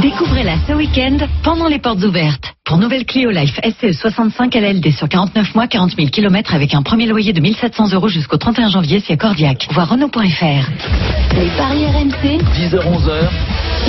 Découvrez-la ce week-end pendant les portes ouvertes. Pour nouvelle Clio Life SCE 65 LLD sur 49 mois, 40 000 km avec un premier loyer de 1700 euros jusqu'au 31 janvier si accordiaque. Voir Renault.fr. Les paris RMC, 10h-11h,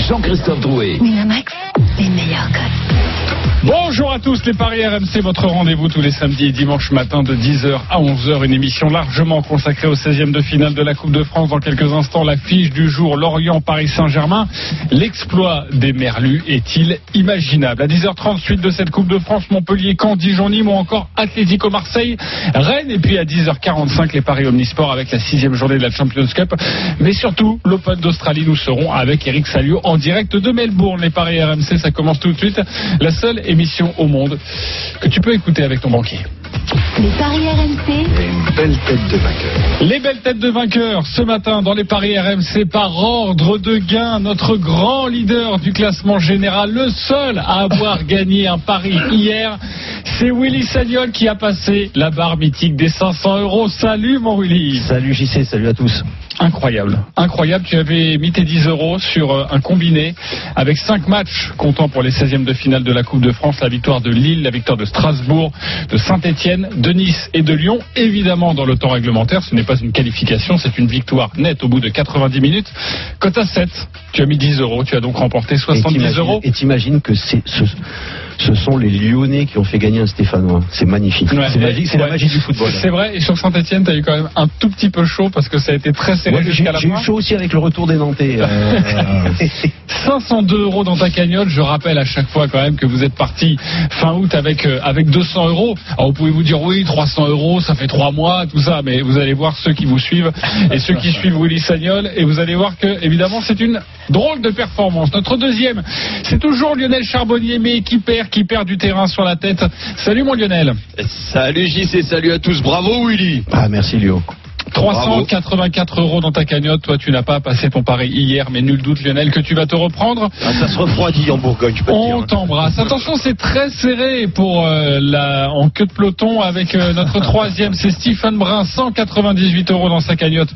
Jean-Christophe Drouet. Winamax, les meilleurs codes. Bonjour à tous les Paris RMC, votre rendez-vous tous les samedis et dimanches matin de 10h à 11h, une émission largement consacrée au 16e de finale de la Coupe de France. Dans quelques instants, la fiche du jour, Lorient-Paris Saint-Germain. L'exploit des Merlus est-il imaginable? À 10h30, suite de cette Coupe de France, Montpellier, Caen, Dijon, Nîmes ou encore Atlético Marseille, Rennes. Et puis à 10h45, les Paris Omnisport avec la sixième journée de la Champions Cup. Mais surtout, l'Open d'Australie, nous serons avec Eric Salio en direct de Melbourne. Les Paris RMC, ça commence tout de suite. La seule émission au monde que tu peux écouter avec ton banquier. Les paris RMC, Une belle tête de vainqueur. Les belles têtes de vainqueurs ce matin dans les paris RMC par ordre de gain. Notre grand leader du classement général, le seul à avoir gagné un pari hier, c'est Willy Sagnol qui a passé la barre mythique des 500 euros. Salut mon Willy. Salut JC, salut à tous. Incroyable, incroyable. Tu avais mis tes 10 euros sur euh, un combiné avec 5 matchs comptant pour les 16e de finale de la Coupe de France, la victoire de Lille, la victoire de Strasbourg, de Saint-Etienne, de Nice et de Lyon. Évidemment, dans le temps réglementaire, ce n'est pas une qualification, c'est une victoire nette au bout de 90 minutes. Cote à 7, tu as mis 10 euros, tu as donc remporté Et 70 t'imagines- euros. Et t'imagines que c'est ce, ce sont les Lyonnais qui ont fait gagner un Stéphanois. C'est magnifique. Ouais. c'est magique, c'est Ouais. la magie du football. C'est vrai, et sur Saint-Etienne, tu as eu quand même un tout petit peu chaud parce que ça a été très serré Ouais, jusqu'à la j'ai eu fin. chaud aussi avec le retour des Nantais. euh, 502 euros dans ta cagnotte. Je rappelle à chaque fois quand même que vous êtes parti fin août avec euh, avec 200 euros. Alors vous pouvez vous dire oui, 300 euros, ça fait trois mois, tout ça, mais vous allez voir ceux qui vous suivent et ceux qui suivent Willy Sagnol et vous allez voir que évidemment c'est une drôle de performance. Notre deuxième, c'est toujours Lionel Charbonnier, mais qui perd, qui perd du terrain sur la tête. Salut mon Lionel. Salut JC, salut à tous. Bravo Willy. Ah, merci Léo. 384 euros dans ta cagnotte. Toi, tu n'as pas passé ton pari hier, mais nul doute, Lionel, que tu vas te reprendre. Ah, ça se refroidit en Bourgogne, je peux te On t'embrasse. Attention, c'est très serré pour euh, la en queue de peloton avec euh, notre troisième, c'est Stephen Brun, 198 euros dans sa cagnotte.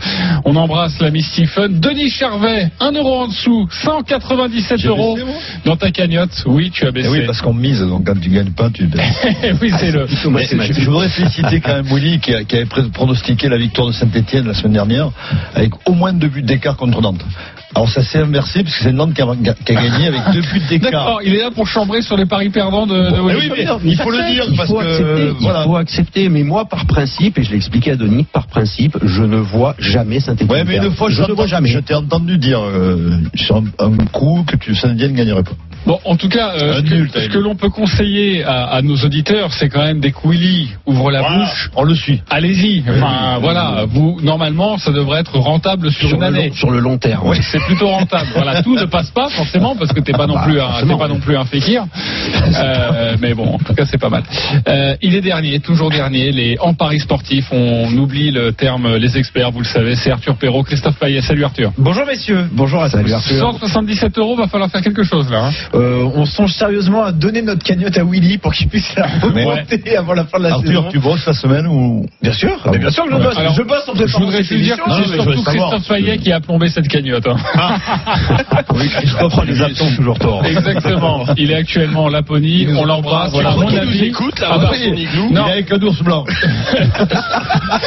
On embrasse l'ami Stephen. Denis Charvet, 1 euro en dessous, 197 euros dans ta cagnotte. Oui, tu as baissé. Eh oui, parce qu'on mise, donc quand tu gagnes pas, tu baisses. oui, c'est le. Mais c'est je, voudrais féliciter quand même Willy qui, a- qui avait pronostiqué la victoire de Saint-Etienne la semaine dernière avec au moins deux buts d'écart contre Nantes. Alors ça s'est inversé parce que c'est Nantes qui a, qui a gagné avec deux buts d'écart. D'accord, il est là pour chambrer sur les paris perdants de, de Mais oui, mais il faut le dire Il parce faut que accepter, voilà. il faut accepter, mais moi par principe, et je l'ai expliqué à Denis, par principe, je ne vois jamais Saint-Etienne. Ouais, mais une fois, je ne vois jamais. je t'ai entendu dire euh, sur un, un coup que tu Saint-Etienne ne gagnerait pas. Bon, en tout cas, euh, ce que, l'on peut conseiller à, à nos auditeurs, c'est quand même dès que Willy ouvre la Voilà, bouche, on le suit. allez-y. Enfin, voilà, vous normalement, ça devrait être rentable sur, sur, une année. long, sur le long terme. Oui, c'est plutôt rentable. Voilà, tout ne passe pas forcément parce que t'es pas non bah, plus un, pas non plus un fékir. Euh, mais bon, en tout cas, c'est pas mal. Euh, il est dernier, toujours dernier. Les en paris sportifs, on oublie le terme les experts, vous le savez. C'est Arthur Perrault, Christophe Payet. Salut Arthur. Bonjour messieurs, bonjour à Salut. Arthur. 177 euros, va falloir faire quelque chose là. hein. Euh, on songe sérieusement à donner notre cagnotte à Willy pour qu'il puisse la remonter avant la fin de la Arthur, saison. tu bosses la semaine ou Bien sûr, Ah mais bon. bien sûr que je Ouais. bosse. Alors, je bosse Je voudrais cette te dire que c'est surtout. Christophe Payet qui a plombé cette cagnotte. hein. Oui, Christophe les absents toujours tort. Exactement. Il est actuellement en Laponie. On l'embrasse. Voilà, mon Il nous avis. écoute, là, Ah bah. Il est avec un ours blanc.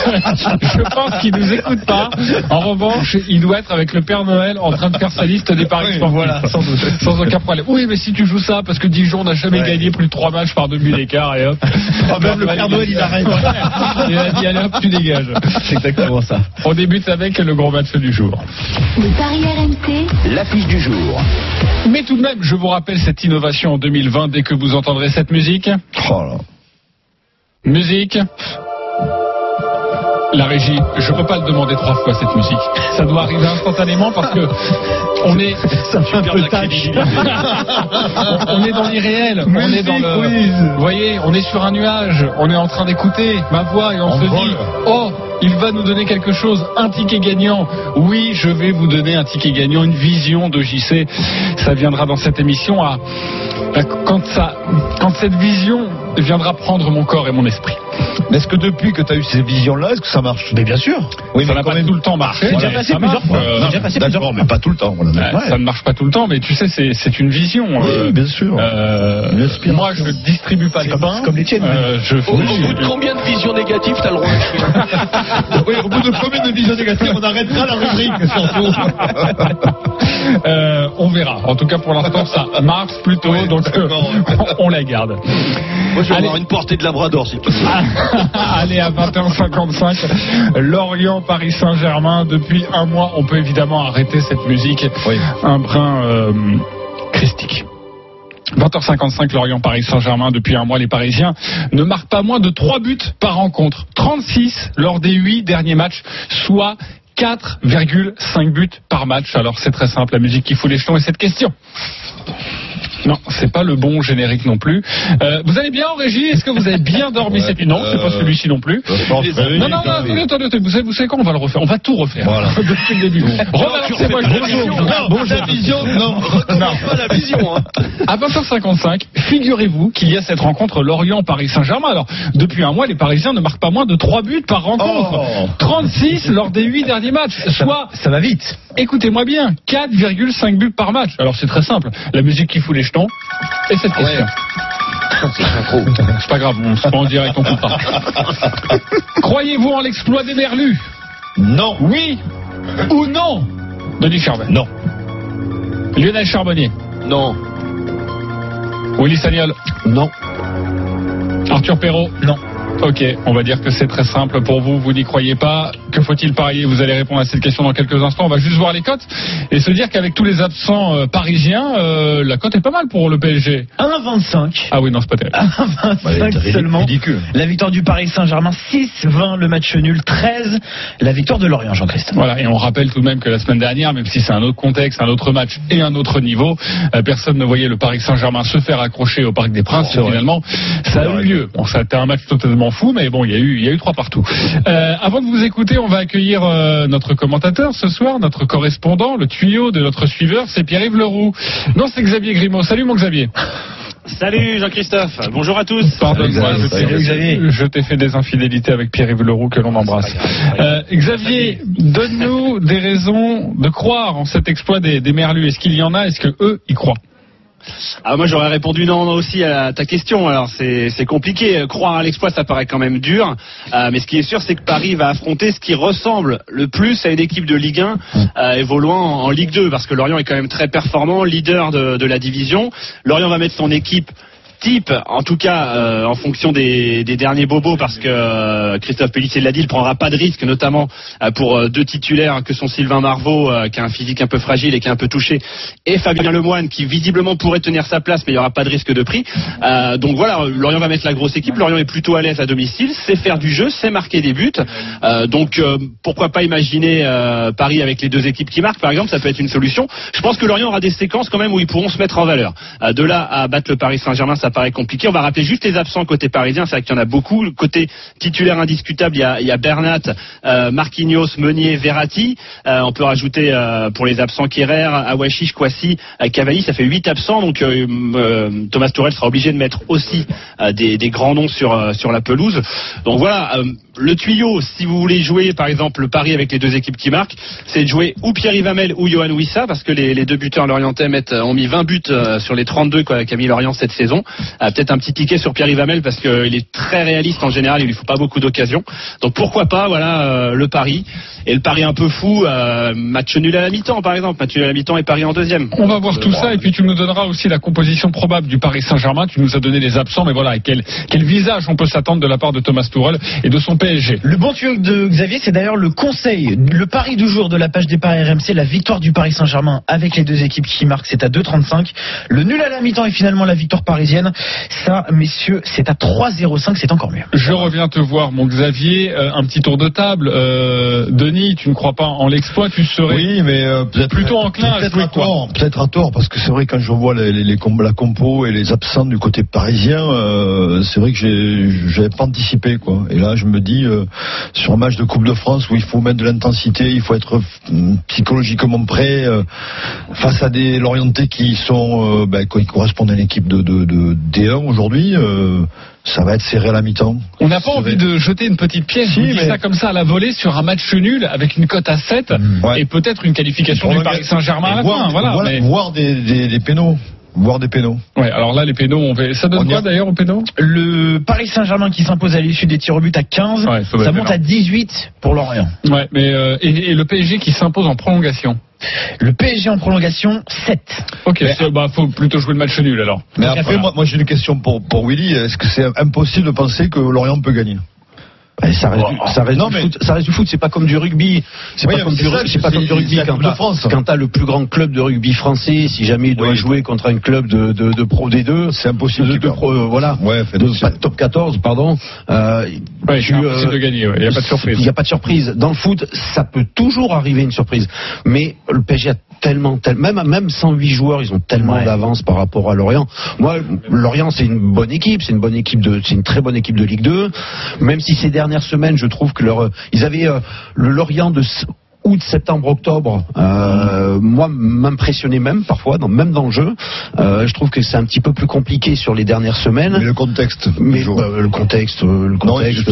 Je pense qu'il nous écoute pas. En revanche, il doit être avec le Père Noël en train de faire sa liste des paris sportifs. voilà, sans doute. Sans aucun problème. Oui, mais si tu joues ça, parce que Dijon n'a jamais gagné plus de trois matchs par buts d'écart et hop. Ah, même le Père Noël, il arrête. Il a dit allez hop, tu dégages. Exactement ça. On débute avec le gros match du jour. Les paris RMC, L'affiche du jour. Mais tout de même, je vous rappelle cette innovation en 2020 dès que vous entendrez cette musique. Oh là. Musique. La régie, je peux pas le demander trois fois cette musique. Ça doit arriver instantanément parce que on est, Ça fait un peu on est dans l'irréel. On est dans le, quiz. vous voyez, on est sur un nuage. On est en train d'écouter ma voix et on, On se vole. dit, oh, il va nous donner quelque chose, un ticket gagnant. Oui, je vais vous donner un ticket gagnant, une vision de JC. Ça viendra dans cette émission quand cette vision viendra prendre mon corps et mon esprit. Mais est-ce que depuis que tu as eu ces visions-là, est-ce que ça marche Mais bien sûr. Oui, ça n'a pas même- tout le temps marché. C'est déjà passé ça plusieurs marche. fois. Euh, déjà passé plusieurs D'accord, fois. mais pas tout le temps. Voilà. Ouais, Ouais. Ça ne marche pas tout le temps, mais tu sais, c'est c'est une vision. euh, Oui, bien sûr. euh, moi, je ne distribue pas C'est les comme- pains. c'est comme les tiennes, Euh, je, Au, au bout de combien de visions négatives t'as le droit de Oui, au bout de combien de visions négatives, on arrêtera la rubrique, surtout. Euh, on verra. En tout cas, pour l'instant, ça marche plutôt, donc euh, on, on la garde. Moi, je vais Allez. avoir une portée de Labrador si tu veux. Allez, à 21h55, Lorient, Paris Saint-Germain. Depuis un mois, on peut évidemment arrêter cette musique Oui. un brin euh, christique. 20h55, Lorient, Paris Saint-Germain. Depuis un mois, les Parisiens ne marquent pas moins de 3 buts par rencontre. 36 lors des 8 derniers matchs, soit 4,5 buts par match. Alors c'est très simple, la musique qui fout les jetons et cette question. Non, c'est pas le bon générique non plus. Euh, vous allez bien en régie Est-ce que vous avez bien dormi Ouais, cette nuit? Non, c'est pas euh, celui-ci non plus. Non, non, non, attendez, attendez, vous savez, vous savez quoi On va le refaire? On va tout refaire. Voilà. Depuis le début. Rebalancez-moi le bonjour. Non, Bonjour. la vision, non. Pas la vision. Hein. À 20h55, figurez-vous qu'il y a cette rencontre Lorient-Paris-Saint-Germain. Alors, depuis un mois, les Parisiens ne marquent pas moins de 3 buts par rencontre. Oh. 36 lors des 8 derniers matchs. Ça, Soit, ça va vite. écoutez-moi bien, 4,5 buts par match. Alors, c'est très simple. La musique qui fout les et cette question. C'est pas grave, on se prend en direct, on coupera. Croyez-vous en l'exploit des Merlus? Non. Oui ou non? Denis Charvet. Non. Lionel Charbonnier. Non. Willy Sagnol. Non. Arthur Perrault. Non. Ok, on va dire que c'est très simple pour vous, vous n'y croyez pas. Que faut-il parier Vous allez répondre à cette question dans quelques instants. On va juste voir les cotes et se dire qu'avec tous les absents euh, parisiens, euh, la cote est pas mal pour le PSG. 1,25. Ah oui, non, c'est pas terrible. 1,25 seulement. Ridicule. La victoire du Paris Saint-Germain, 6-20 le match nul, 13 la victoire de Lorient, Jean-Christophe. Voilà, et on rappelle tout de même que la semaine dernière, même si c'est un autre contexte, un autre match et un autre niveau, euh, personne ne voyait le Paris Saint-Germain se faire accrocher au Parc des Princes. Finalement, ça a eu lieu. Bon, ça a été un match totalement fou, mais bon, il y a eu, il y a eu trois partout. Euh, avant de vous écouter, on va accueillir euh, notre commentateur ce soir, notre correspondant, le tuyau de notre suiveur, c'est Pierre-Yves Leroux. Non, c'est Xavier Grimaud. Salut mon Xavier. Salut Jean-Christophe, bonjour à tous. Pardonne-moi, je t'ai fait des infidélités avec Pierre-Yves Leroux que l'on embrasse. Euh, Xavier, donne-nous des raisons de croire en cet exploit des, des Merlus. Est-ce qu'il y en a? Est-ce que eux y croient? Ah, moi j'aurais répondu non aussi à ta question. Alors c'est compliqué. Croire à l'exploit, ça paraît quand même dur. Euh, mais ce qui est sûr, c'est que Paris va affronter ce qui ressemble le plus à une équipe de Ligue 1 euh, évoluant en, en Ligue 2, parce que Lorient est quand même très performant, leader de, de la division. Lorient va mettre son équipe type, en tout cas euh, en fonction des, des derniers bobos, parce que euh, Christophe Pellissier l'a dit, il prendra pas de risque, notamment euh, pour euh, deux titulaires que sont Sylvain Marvaux, euh, qui a un physique un peu fragile et qui est un peu touché, et Fabien Lemoine, qui visiblement pourrait tenir sa place, mais il n'y aura pas de risque de prix. Euh, donc voilà, Lorient va mettre la grosse équipe. Lorient est plutôt à l'aise à domicile, c'est faire du jeu, c'est marquer des buts. Donc pourquoi pas imaginer Paris avec les deux équipes qui marquent, par exemple, ça peut être une solution. Je pense que Lorient aura des séquences quand même où ils pourront se mettre en valeur. De là à battre le Paris Saint-Germain, ça compliqué. On va rappeler juste les absents côté parisien, c'est vrai qu'il y en a beaucoup. Côté titulaire indiscutable, il y a, il y a Bernat, euh, Marquinhos, Meunier, Verratti. Euh, on peut rajouter euh, pour les absents Kerrer, Awachish, Kwasi, euh, Cavani, ça fait 8 absents. Donc euh, euh, Thomas Tourelle sera obligé de mettre aussi des, des grands noms sur, sur la pelouse. Donc voilà, le tuyau, si vous voulez jouer par exemple le pari avec les deux équipes qui marquent, c'est de jouer ou Pierre Ivamel ou Johan Wissa, parce que les, deux buteurs lorientais mettent, ont mis 20 buts euh, sur les 32 quoi, qu'a mis Lorient cette saison. Euh, Peut-être un petit ticket sur Pierre Ivamel parce qu'il est très réaliste en général, il lui faut pas beaucoup d'occasions. Donc pourquoi pas, voilà euh, le pari. Et le pari un peu fou, euh, match nul à la mi-temps par exemple, match nul à la mi-temps et pari en deuxième. On va voir tout ça et puis tu nous donneras aussi la composition probable du Paris Saint-Germain. Tu nous as donné les absents, mais voilà, quel, quel visage on peut s'attendre de la part de Thomas Tuchel et de son PSG. Le bon tuyau de Xavier, c'est d'ailleurs le conseil, le pari du jour de la page des paris RMC, la victoire du Paris Saint-Germain avec les deux équipes qui marquent, c'est à 2,35. Le nul à la mi-temps et finalement la victoire parisienne, ça, messieurs, c'est à 3,05, c'est encore mieux. Je reviens te voir, mon Xavier. Euh, un petit tour de table. Euh, Denis, tu ne crois pas en l'exploit Tu serais Oui, mais euh, peut-être plutôt enclin à peut-être jouer à quoi tort, peut-être à tort, parce que c'est vrai quand je vois les, les, les com- la compo et les absents du côté parisien, euh, c'est vrai que j'avais pas anticipé quoi. Et là, je me dis dit, euh, sur un match de Coupe de France où il faut mettre de l'intensité, il faut être euh, psychologiquement prêt euh, face à des Lorientais qui sont, euh, ben, qui correspondent à l'équipe de, de, de D1 aujourd'hui. ça va être serré à la mi-temps. On n'a pas envie de jeter une petite pièce, Si, mais- ça comme ça à la volée sur un match nul avec une cote à 7 Ouais. et peut-être une qualification du Paris Saint-Germain à la voir, fin. Voilà, voir- mais- voir des, des, des pénaux. Voir des pénaux. Ouais, alors là, les pénaux, on va... ça donne On quoi a- d'ailleurs aux pénaux Le Paris Saint-Germain qui s'impose à l'issue des tirs au but à 15, Ouais, ça monte à énorme. 18 pour Lorient. Ouais, mais euh, et, et le PSG qui s'impose en prolongation? Le PSG en prolongation 7. Ok, c'est- bah faut plutôt jouer le match nul alors. Mais après, voilà. moi, moi j'ai une question pour, pour Willy. Est-ce que c'est impossible de penser que Lorient peut gagner? Ça reste, du, ça reste Non, du mais- foot. Ça reste du foot. C'est pas comme du rugby. C'est Oui, pas comme du, ça, ru- c'est pas c'est- comme du rugby quand de t'as, France. quand t'as le plus grand club de rugby français. Si jamais il doit Oui. jouer contre un club de, de, de pro D2, C'est impossible. de, de perds. pro, euh, voilà, Ouais, fait, de, c'est- pas de top 14, pardon. Euh, Ouais, tu, euh, de gagner, ouais, il n'y a pas de surprise. Il n'y a pas de surprise. Dans le foot, ça peut toujours arriver une surprise. Mais le PSG a tellement, tel- même, même sans 8 joueurs, ils ont tellement Ouais. d'avance par rapport à Lorient. Moi, Lorient, c'est une bonne équipe. C'est une bonne équipe de, c'est une très bonne équipe de Ligue 2. Même si ces dernières semaines, je trouve que leur, ils avaient euh, le Lorient de août, septembre, octobre, euh, moi m'impressionnait même parfois, dans, même dans le jeu. Euh, je trouve que c'est un petit peu plus compliqué sur les dernières semaines. Mais le contexte. Mais toujours. bah, le contexte, euh, le contexte.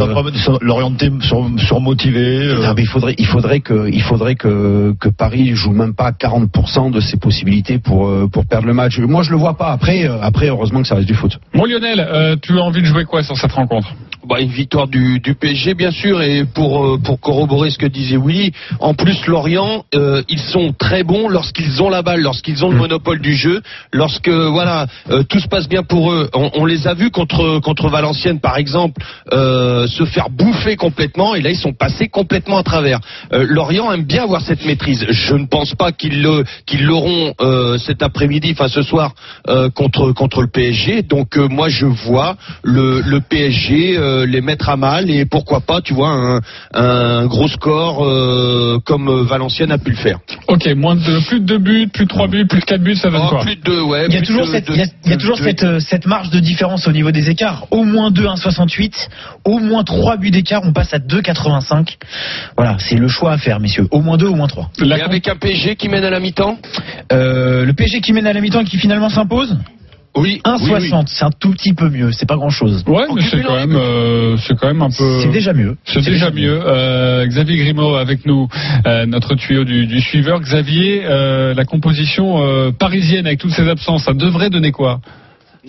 l'orienter sur, surmotivé. euh, mais il faudrait, il faudrait que, il faudrait que, que Paris joue même pas à 40% de ses possibilités pour, pour perdre le match. Moi, je le vois pas. Après, après, heureusement que ça reste du foot. Bon Lionel, euh, tu as envie de jouer quoi sur cette rencontre? Bah, une victoire du, du PSG, bien sûr, et pour, euh, pour corroborer ce que disait Willy, en plus, Lorient, euh, ils sont très bons lorsqu'ils ont la balle, lorsqu'ils ont le monopole du jeu, lorsque voilà euh, tout se passe bien pour eux. On, on les a vus contre, contre Valenciennes, par exemple, euh, se faire bouffer complètement, et là, ils sont passés complètement à travers. Euh, Lorient aime bien avoir cette maîtrise. Je ne pense pas qu'ils le- qu'ils l'auront euh, cet après-midi, enfin ce soir, euh, contre, contre le PSG. Donc, euh, moi, je vois le, le PSG euh, les mettre à mal et pourquoi pas, tu vois, un, un gros score euh, comme euh, Valenciennes a pu le faire. Ok, moins de plus de 2 buts, plus de 3 buts, plus de 4 buts, ça donne Oh, quoi plus de deux, ouais. Il y a toujours, de- cette, de- y a, y a toujours de- cette, euh, cette marge de différence au niveau des écarts. Au moins 2, 1,68. Au moins 3 buts d'écart, on passe à 2,85. Voilà, c'est le choix à faire, messieurs. Au moins 2, au moins 3. La Et avec un PSG qui mène à la mi-temps? Euh, le PSG qui mène à la mi-temps et qui finalement s'impose? Oui. 1,60. C'est un tout petit peu mieux. C'est pas grand chose. Ouais, mais c'est quand même, euh, c'est quand même un peu. C'est déjà mieux. C'est déjà mieux. Euh, Xavier Grimaud avec nous, euh, notre tuyau du, du suiveur. Xavier, euh, la composition euh, parisienne avec toutes ces absences, ça devrait donner quoi?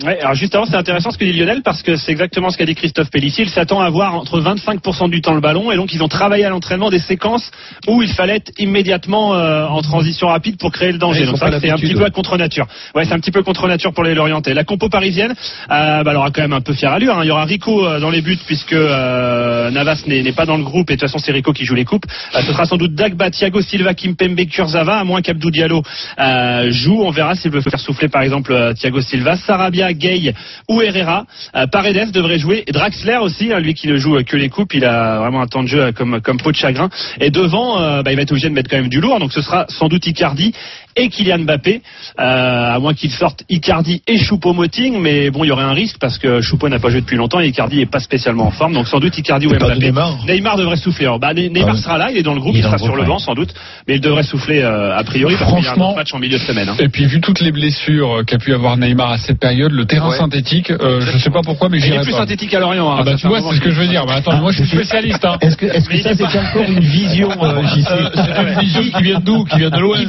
Ouais, alors juste avant, c'est intéressant ce que dit Lionel parce que c'est exactement ce qu'a dit Christophe Pellissier. Il s'attend à avoir entre 25% du temps le ballon et donc ils ont travaillé à l'entraînement des séquences où il fallait être immédiatement euh, en transition rapide pour créer le danger. Ouais, donc ça, c'est un petit peu à contre nature. Ouais, c'est un petit peu contre nature pour les Lorientais. La compo parisienne, euh, bah, elle aura quand même un peu fière allure. hein. Il y aura Rico euh, dans les buts puisque euh, Navas n'est pas dans le groupe et de toute façon c'est Rico qui joue les coupes. Euh, ce sera sans doute Dagba, Thiago Silva, Kimpembe, Kurzawa, à moins qu'Abdou Diallo euh, joue. On verra s'il veut faire souffler par exemple Thiago Silva, Sarabia, Gay ou Herrera. Euh, Paredes devrait jouer. Draxler aussi, hein, lui qui ne joue que les coupes, il a vraiment un temps de jeu euh, comme, comme peau de chagrin. Et devant, il va être obligé de mettre quand même du lourd. Donc ce sera sans doute Icardi et Kylian Mbappé, euh, à moins qu'il sorte Icardi et Choupo-Moting, mais bon, il y aurait un risque parce que Choupo n'a pas joué depuis longtemps et Icardi est pas spécialement en forme, donc sans doute Icardi ou pas de Mbappé. Neymar devrait souffler. Alors, bah, Ne- Neymar Ah ouais. sera là, il est dans le groupe, Il il, sera sur le banc sans doute, mais il devrait souffler euh, a priori parce qu'il y a un autre match en milieu de semaine. hein. Et puis vu toutes les blessures euh, qu'a pu avoir Neymar à cette période, le terrain Ouais. synthétique, euh, je sais pas pourquoi, mais Et il j'irai est plus pas. synthétique à Lorient. hein, Ah bah tu vois, c'est ce que je veux dire. Bah, attends, moi je suis spécialiste. Hein. Est-ce que, ça, il est c'est encore une vision, euh, JC Euh, c'est une vision qui vient d'où Qui vient de l'Ouest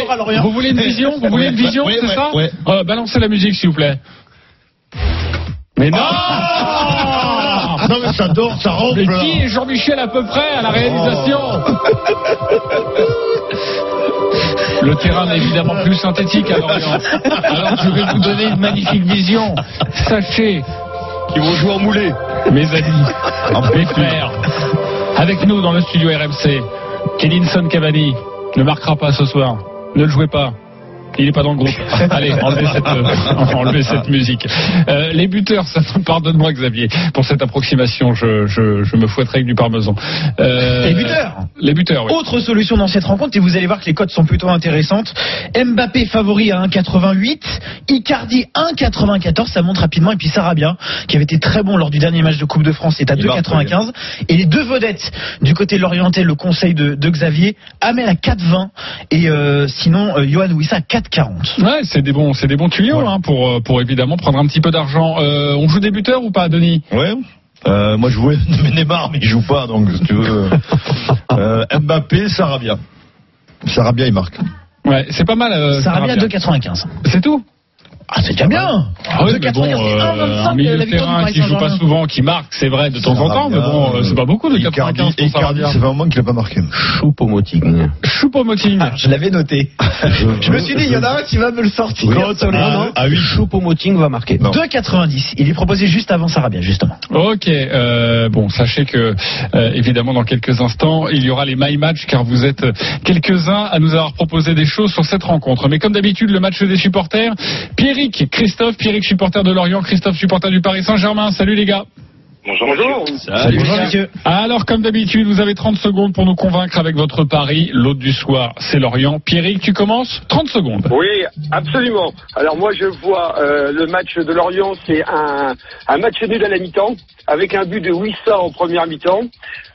vous, voulez, vous une vision Vous voulez une vision, c'est ça. Euh, Balancez la musique s'il vous plaît. Mais non Non, mais ça dort, ça rentre. Mais qui est Jean-Michel à peu près à la réalisation Le terrain n'est évidemment plus synthétique à Lorient. Alors je vais vous donner une magnifique vision. Sachez, Ils vont jouer en moulé. mes amis, mes frères, avec nous dans le studio RMC, Kelinson Cavani ne marquera pas ce soir. Ne le jouez pas. Il est pas dans le groupe. Allez, enlevez cette, euh, enlevez cette musique. Euh, les buteurs, ça, pardonne-moi Xavier pour cette approximation. Je, je, je me fouetterai avec du parmesan. Euh, Les buteurs Les buteurs, oui. Autre solution dans cette rencontre, et vous allez voir que les cotes sont plutôt intéressantes. Mbappé favori à 1,88, Icardi 1,94, ça monte rapidement, et puis Sarabia, qui avait été très bon lors du dernier match de Coupe de France, est à Il marque, 2,95. Et les deux vedettes du côté de l'orienté, le conseil de, de Xavier, Amel à 4,20, et sinon Johan Wissa à 4,40. Ouais, c'est des bons, c'est des bons tuyaux hein, pour, euh, pour évidemment prendre un petit peu d'argent. Euh, on joue des buteurs ou pas, Denis? Ouais. Euh, moi je jouais Neymar mais il joue pas donc si tu veux. Euh, Mbappé, Sarabia. Sarabia il marque. Ouais, c'est pas mal. Euh, Sarabia Sarabia. 2,95. C'est tout? Ah, c'est déjà bien Ah ouais, mais bon, 2,95, c'est euh, 1,25 un milieu la de terrain qui joue pas souvent, qui marque, c'est vrai de temps en temps, mais bon, euh, c'est pas beaucoup de Icardi, 95 pour Icardi, ça fait un moment qu'il a pas marqué. Choupo-Moting. Choupo-Moting. Ah, Je l'avais noté. Je me suis dit, il y en a un qui va me le sortir. Non, non, Ah oui. Choupo-Moting va marquer. Non. 2,90. Il est proposé juste avant Sarabia, justement. Ok, euh, bon, sachez que euh, évidemment dans quelques instants il y aura les My Match car vous êtes quelques-uns à nous avoir proposé des choses sur cette rencontre. Mais comme d'habitude le match des supporters, Pierrick, Christophe, Pierrick supporter de Lorient, Christophe supporter du Paris Saint-Germain. Salut les gars. Bonjour. Bonjour. Bonjour, messieurs. Alors comme d'habitude vous avez 30 secondes pour nous convaincre avec votre pari. L'autre du soir c'est Lorient. Pierrick, tu commences 30 secondes. Oui, absolument. Alors moi je vois euh, le match de Lorient, c'est un, un match nul à la mi-temps, avec un but de Wissa en première mi-temps.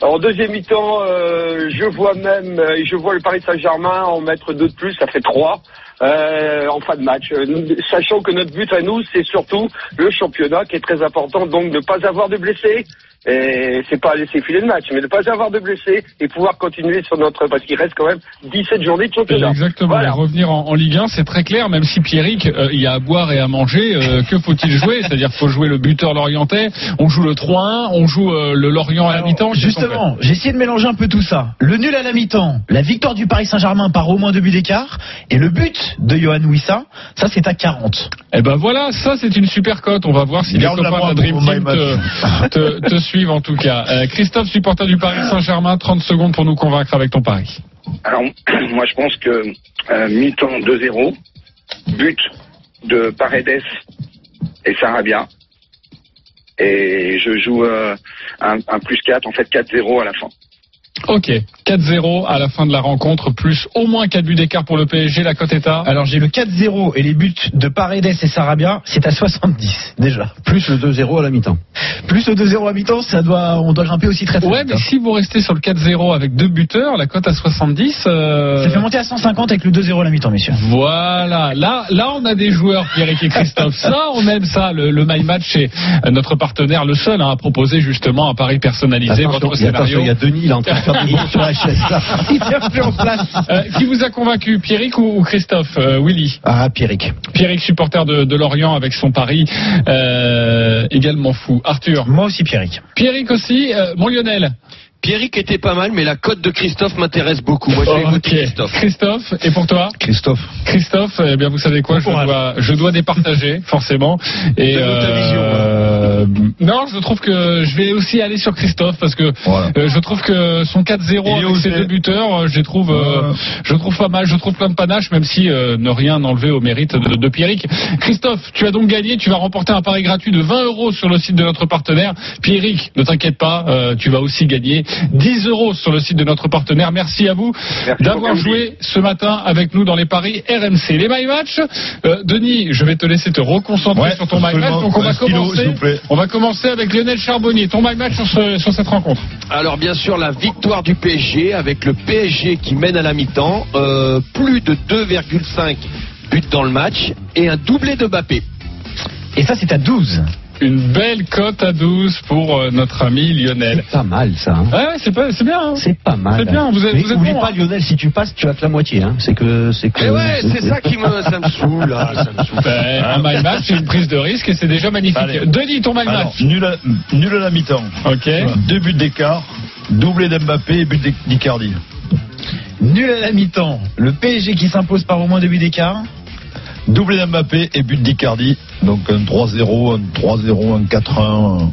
En deuxième mi-temps, euh, je vois même, euh, je vois le Paris Saint-Germain en mettre deux de plus, ça fait trois. euh, en fin de match, Euh, sachant que notre but à nous, c'est surtout le championnat qui est très important, donc ne pas avoir de blessés, et c'est pas laisser filer le match, mais ne pas avoir de blessés et pouvoir continuer sur notre, parce qu'il reste quand même 17 journées de championnat. Exactement. Voilà. Et revenir en, en Ligue 1, c'est très clair, même si Pierrick, euh, il y a à boire et à manger, euh, que faut-il jouer? C'est-à-dire qu'il faut jouer le buteur lorientais, on joue le 3-1, on joue euh, le Lorient à la mi-temps. Justement, j'ai essayé de mélanger un peu tout ça. Le nul à la mi-temps, la victoire du Paris Saint-Germain par au moins deux buts d'écart, et le but de Johan Wissa, ça c'est à 40. fait Eh ben voilà, ça c'est une super cote. On va voir si les copains de la Dream Team my te, te- te suivent en tout cas. Euh, Christophe, supporter du Paris Saint-Germain, 30 secondes pour nous convaincre avec ton pari. Alors, moi, je pense que euh, mi-temps 2-0, but de Paredes et Sarabia. Et je joue euh, un, un plus 4, en fait 4-0 à la fin. Ok, 4-0 à la fin de la rencontre, plus au moins 4 buts d'écart pour le PSG, la cote est à Alors j'ai le 4-0 et les buts de Paredes et Sarabia, c'est à 70 déjà. Plus le 2-0 à la mi-temps. Plus le 2-0 à mi-temps, ça doit, on doit grimper aussi très très Ouais, vite, mais hein. si vous restez sur le 4-0 avec deux buteurs, la cote à 70. euh, Ça fait monter à 150 avec le 2-0 à la mi-temps, messieurs. Voilà, là, là, on a des joueurs, Pierrick et Christophe. Ça, on aime ça. Le, le My Match, c'est notre partenaire, le seul hein, à proposer justement un pari personnalisé. Votre y a- attention, scénario. il y a Denis, est en train faire des bons sur la chaise là. Il tient plus en place. Euh, qui vous a convaincu, Pierrick ou, ou Christophe euh, Willy? Ah, Pierrick. Pierrick, supporter de, de Lorient avec son pari euh, également fou. Arthur Moi aussi, Pierrick. Pierrick aussi. Euh, mon Lionel Pierrick était pas mal, mais la cote de Christophe m'intéresse beaucoup. Moi, je vais voter Christophe. Christophe, et pour toi Christophe. Christophe, eh bien vous savez quoi, je dois, je dois départager forcément. Et euh, non, je trouve que je vais aussi aller sur Christophe parce que Voilà. euh, je trouve que son 4-0 Il est avec ses deux buteurs, euh, je les trouve, euh, je trouve pas mal, je trouve plein de panache, même si euh, ne rien enlever au mérite de, de Pierrick. Christophe, tu as donc gagné, tu vas remporter un pari gratuit de 20 euros sur le site de notre partenaire. Pierrick, ne t'inquiète pas, euh, tu vas aussi gagner 10 euros sur le site de notre partenaire. Merci à vous Merci d'avoir joué ce matin avec nous dans les paris RMC. Les My Match, euh, Denis, je vais te laisser te reconcentrer Ouais, sur ton My Match. Donc on va commencer. On va avec Lionel Charbonnier. Ton My Match sur, ce- sur cette rencontre. Alors bien sûr la victoire du PSG avec le PSG qui mène à la mi-temps, euh, plus de 2,5 buts dans le match et un doublé de Mbappé. Et ça, c'est à 12. Une belle cote à 12 pour euh, notre ami Lionel. C'est pas mal ça. hein. Ouais, ouais, c'est pas, c'est bien. hein. C'est pas mal. C'est bien, vous êtes- Mais vous êtes oublie bon, pas hein. Lionel, si tu passes, tu as que la moitié. Hein. C'est que, c'est que. Et Eh ouais, c'est ça qui me, ça me saoule là, ça me saoule. Ben, un My Match, c'est une prise de risque et c'est déjà magnifique. Allez. Denis, ton My Alors, Match. nul à, nul à la mi-temps. Ok. Deux buts d'écart, doublé d'Mbappé et but d'I- d'Icardi. Nul à la mi-temps. Le PSG qui s'impose par au moins deux buts d'écart. Doublé d'Mbappé et but d'Icardi. Donc un 3-0, un 3-0, un 4-1.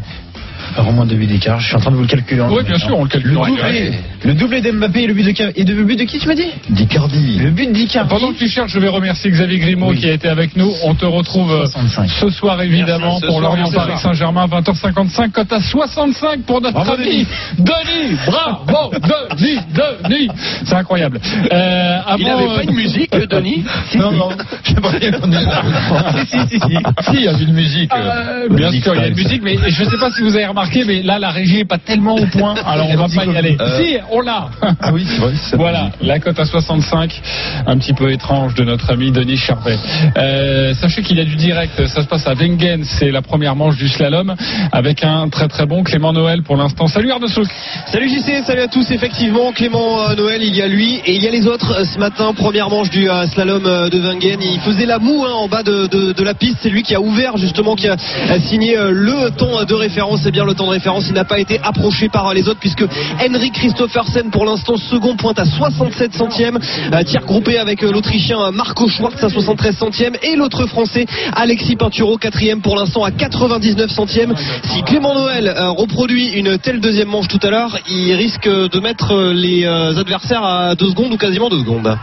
Alors, au moins deux buts d'écart. Je suis en train de vous le calculer. Oui, bien sûr, on le calcule Le en doublé, direct. le doublé d'Mbappé et le but de Ca- et de, le but de qui tu m'as dit? D'Icardi. Le but d'Icardi. Pendant que tu cherches, je vais remercier Xavier Grimaud Oui. qui a été avec nous. On te retrouve euh, 65. ce soir évidemment ce pour Lorient Paris. Saint-Germain 20h55 cote à 65 pour notre Bravo, ami Denis. Bravo Denis, Denis. C'est incroyable. Euh, avant, Il n'avait euh, pas une musique, Denis? Non, non, j'ai pas si, si, si, si. Si, il y avait une musique. Euh, bien sûr, il y a une musique, mais je ne sais pas si vous avez remarqué, mais là, la régie est pas tellement au point, alors on va pas y aller. Euh, Si, on l'a Ah oui, c'est vrai. c'est Voilà, la cote à 65, un petit peu étrange de notre ami Denis Charvet. Euh, sachez qu'il y a du direct, ça se passe à Wengen, c'est la première manche du slalom, avec un très très bon Clément Noël pour l'instant. Salut Arnaud Souk. Salut JC, salut à tous. Effectivement, Clément euh, Noël, il y a lui et il y a les autres. Euh, Ce matin, première manche du slalom de Wengen. Il faisait la moue hein, en bas de, de- de la piste. C'est lui qui a ouvert justement, qui a, a signé le temps de référence. C'est bien le temps de référence. Il n'a pas été approché par les autres puisque Henrik Christophersen, pour l'instant, second pointe à 67 centièmes. Euh, tir groupé avec euh, l'Autrichien euh, Marco Schwartz à 73 centièmes et l'autre Français Alexis Pinturo, quatrième pour l'instant à 99 centièmes. Si Clément Noël reproduit une telle deuxième manche tout à l'heure, il risque de mettre les adversaires à deux secondes ou quasiment deux secondes.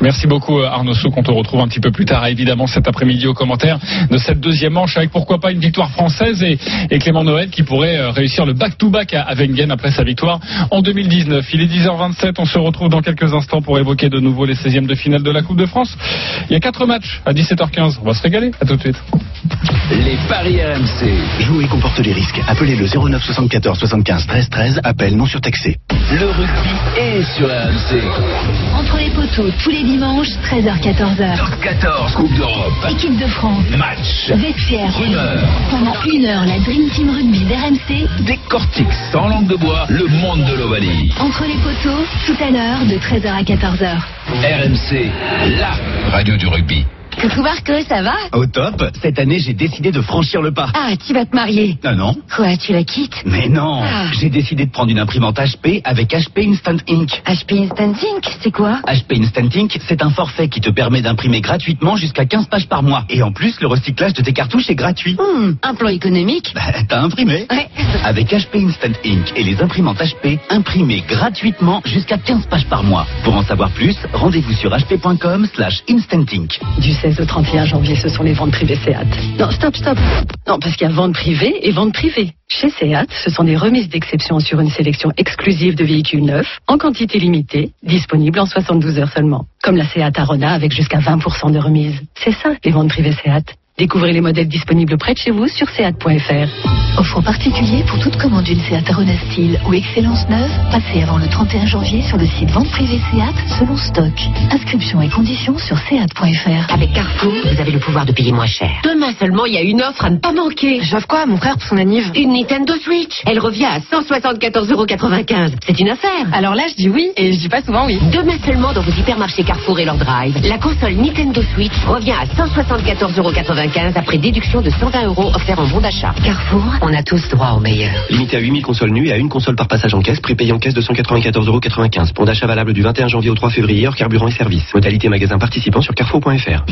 Merci beaucoup euh, Arnaud Souk, on te retrouve un petit peu plus tard évidemment cet après-midi au commentaire de cette deuxième manche avec pourquoi pas une victoire française et, et Clément Noël qui pourrait euh, réussir le back-to-back à, à Wengen après sa victoire en 2019. Il est 10h27, on se retrouve dans quelques instants pour évoquer de nouveau les 16e de finale de la Coupe de France. Il y a quatre matchs à 17h15, on va se régaler, à tout de suite. Les paris RMC. Jouer comporte les risques. Appelez le 09 74 75 13 13. Appel non surtaxé. Le rugby est sur RMC. Entre les poteaux, tous les dimanches, 13h-14h. Top 14 Coupe d'Europe. Équipe de France, Match. vestiaire. Rumeur. Pendant une heure, la Dream Team Rugby d'RMC. Décortique sans langue de bois le monde de l'Ovalie. Entre les poteaux, tout à l'heure, de 13h à 14h. RMC, la radio du rugby. Coucou Marco, ça va Au top. Cette année, j'ai décidé de franchir le pas. Ah, tu vas te marier. Ah non Quoi, tu la quittes Mais non Ah. J'ai décidé de prendre une imprimante HP avec HP Instant Ink. HP Instant Ink, c'est quoi HP Instant Ink, c'est un forfait qui te permet d'imprimer gratuitement jusqu'à 15 pages par mois. Et en plus, le recyclage de tes cartouches est gratuit. Hmm, un plan économique Bah, T'as imprimé Ouais. Avec HP Instant Ink et les imprimantes HP, imprimez gratuitement jusqu'à 15 pages par mois. Pour en savoir plus, rendez-vous sur hp.com slash instant ink. Du 16 au 31 janvier, ce sont les ventes privées Seat. Non, stop, stop. Non, parce qu'il y a vente privée et vente privée. Chez Seat, ce sont des remises d'exception sur une sélection exclusive de véhicules neufs, en quantité limitée, disponibles en 72 heures seulement. Comme la Seat Arona avec jusqu'à 20% de remise. C'est ça, les ventes privées Seat. Découvrez les modèles disponibles près de chez vous sur seat.fr. Offre en particulier pour toute commande d'une Seat Arona Style ou Excellence neuve, passez avant le 31 janvier sur le site vente privée Seat selon stock. Inscription et conditions sur seat.fr. Avec Carrefour, vous avez le pouvoir de payer moins cher. Demain seulement, il y a une offre à ne pas manquer. J'offre quoi à mon frère pour son anniv? Une Nintendo Switch. Elle revient à 174,95€. C'est une affaire. Alors là, je dis oui et je dis pas souvent oui. Demain seulement dans vos hypermarchés Carrefour et leur drive, la console Nintendo Switch revient à 174,95€ après déduction de 120 euros offerts en bon d'achat. Carrefour, On a tous droit au meilleur. Limité à 8000 consoles nues et à une console par passage en caisse, prix payé en caisse de 194,95€. Bon d'achat valable du 21 janvier au 3 février, hors carburant et services. Modalité magasin participant sur carrefour.fr.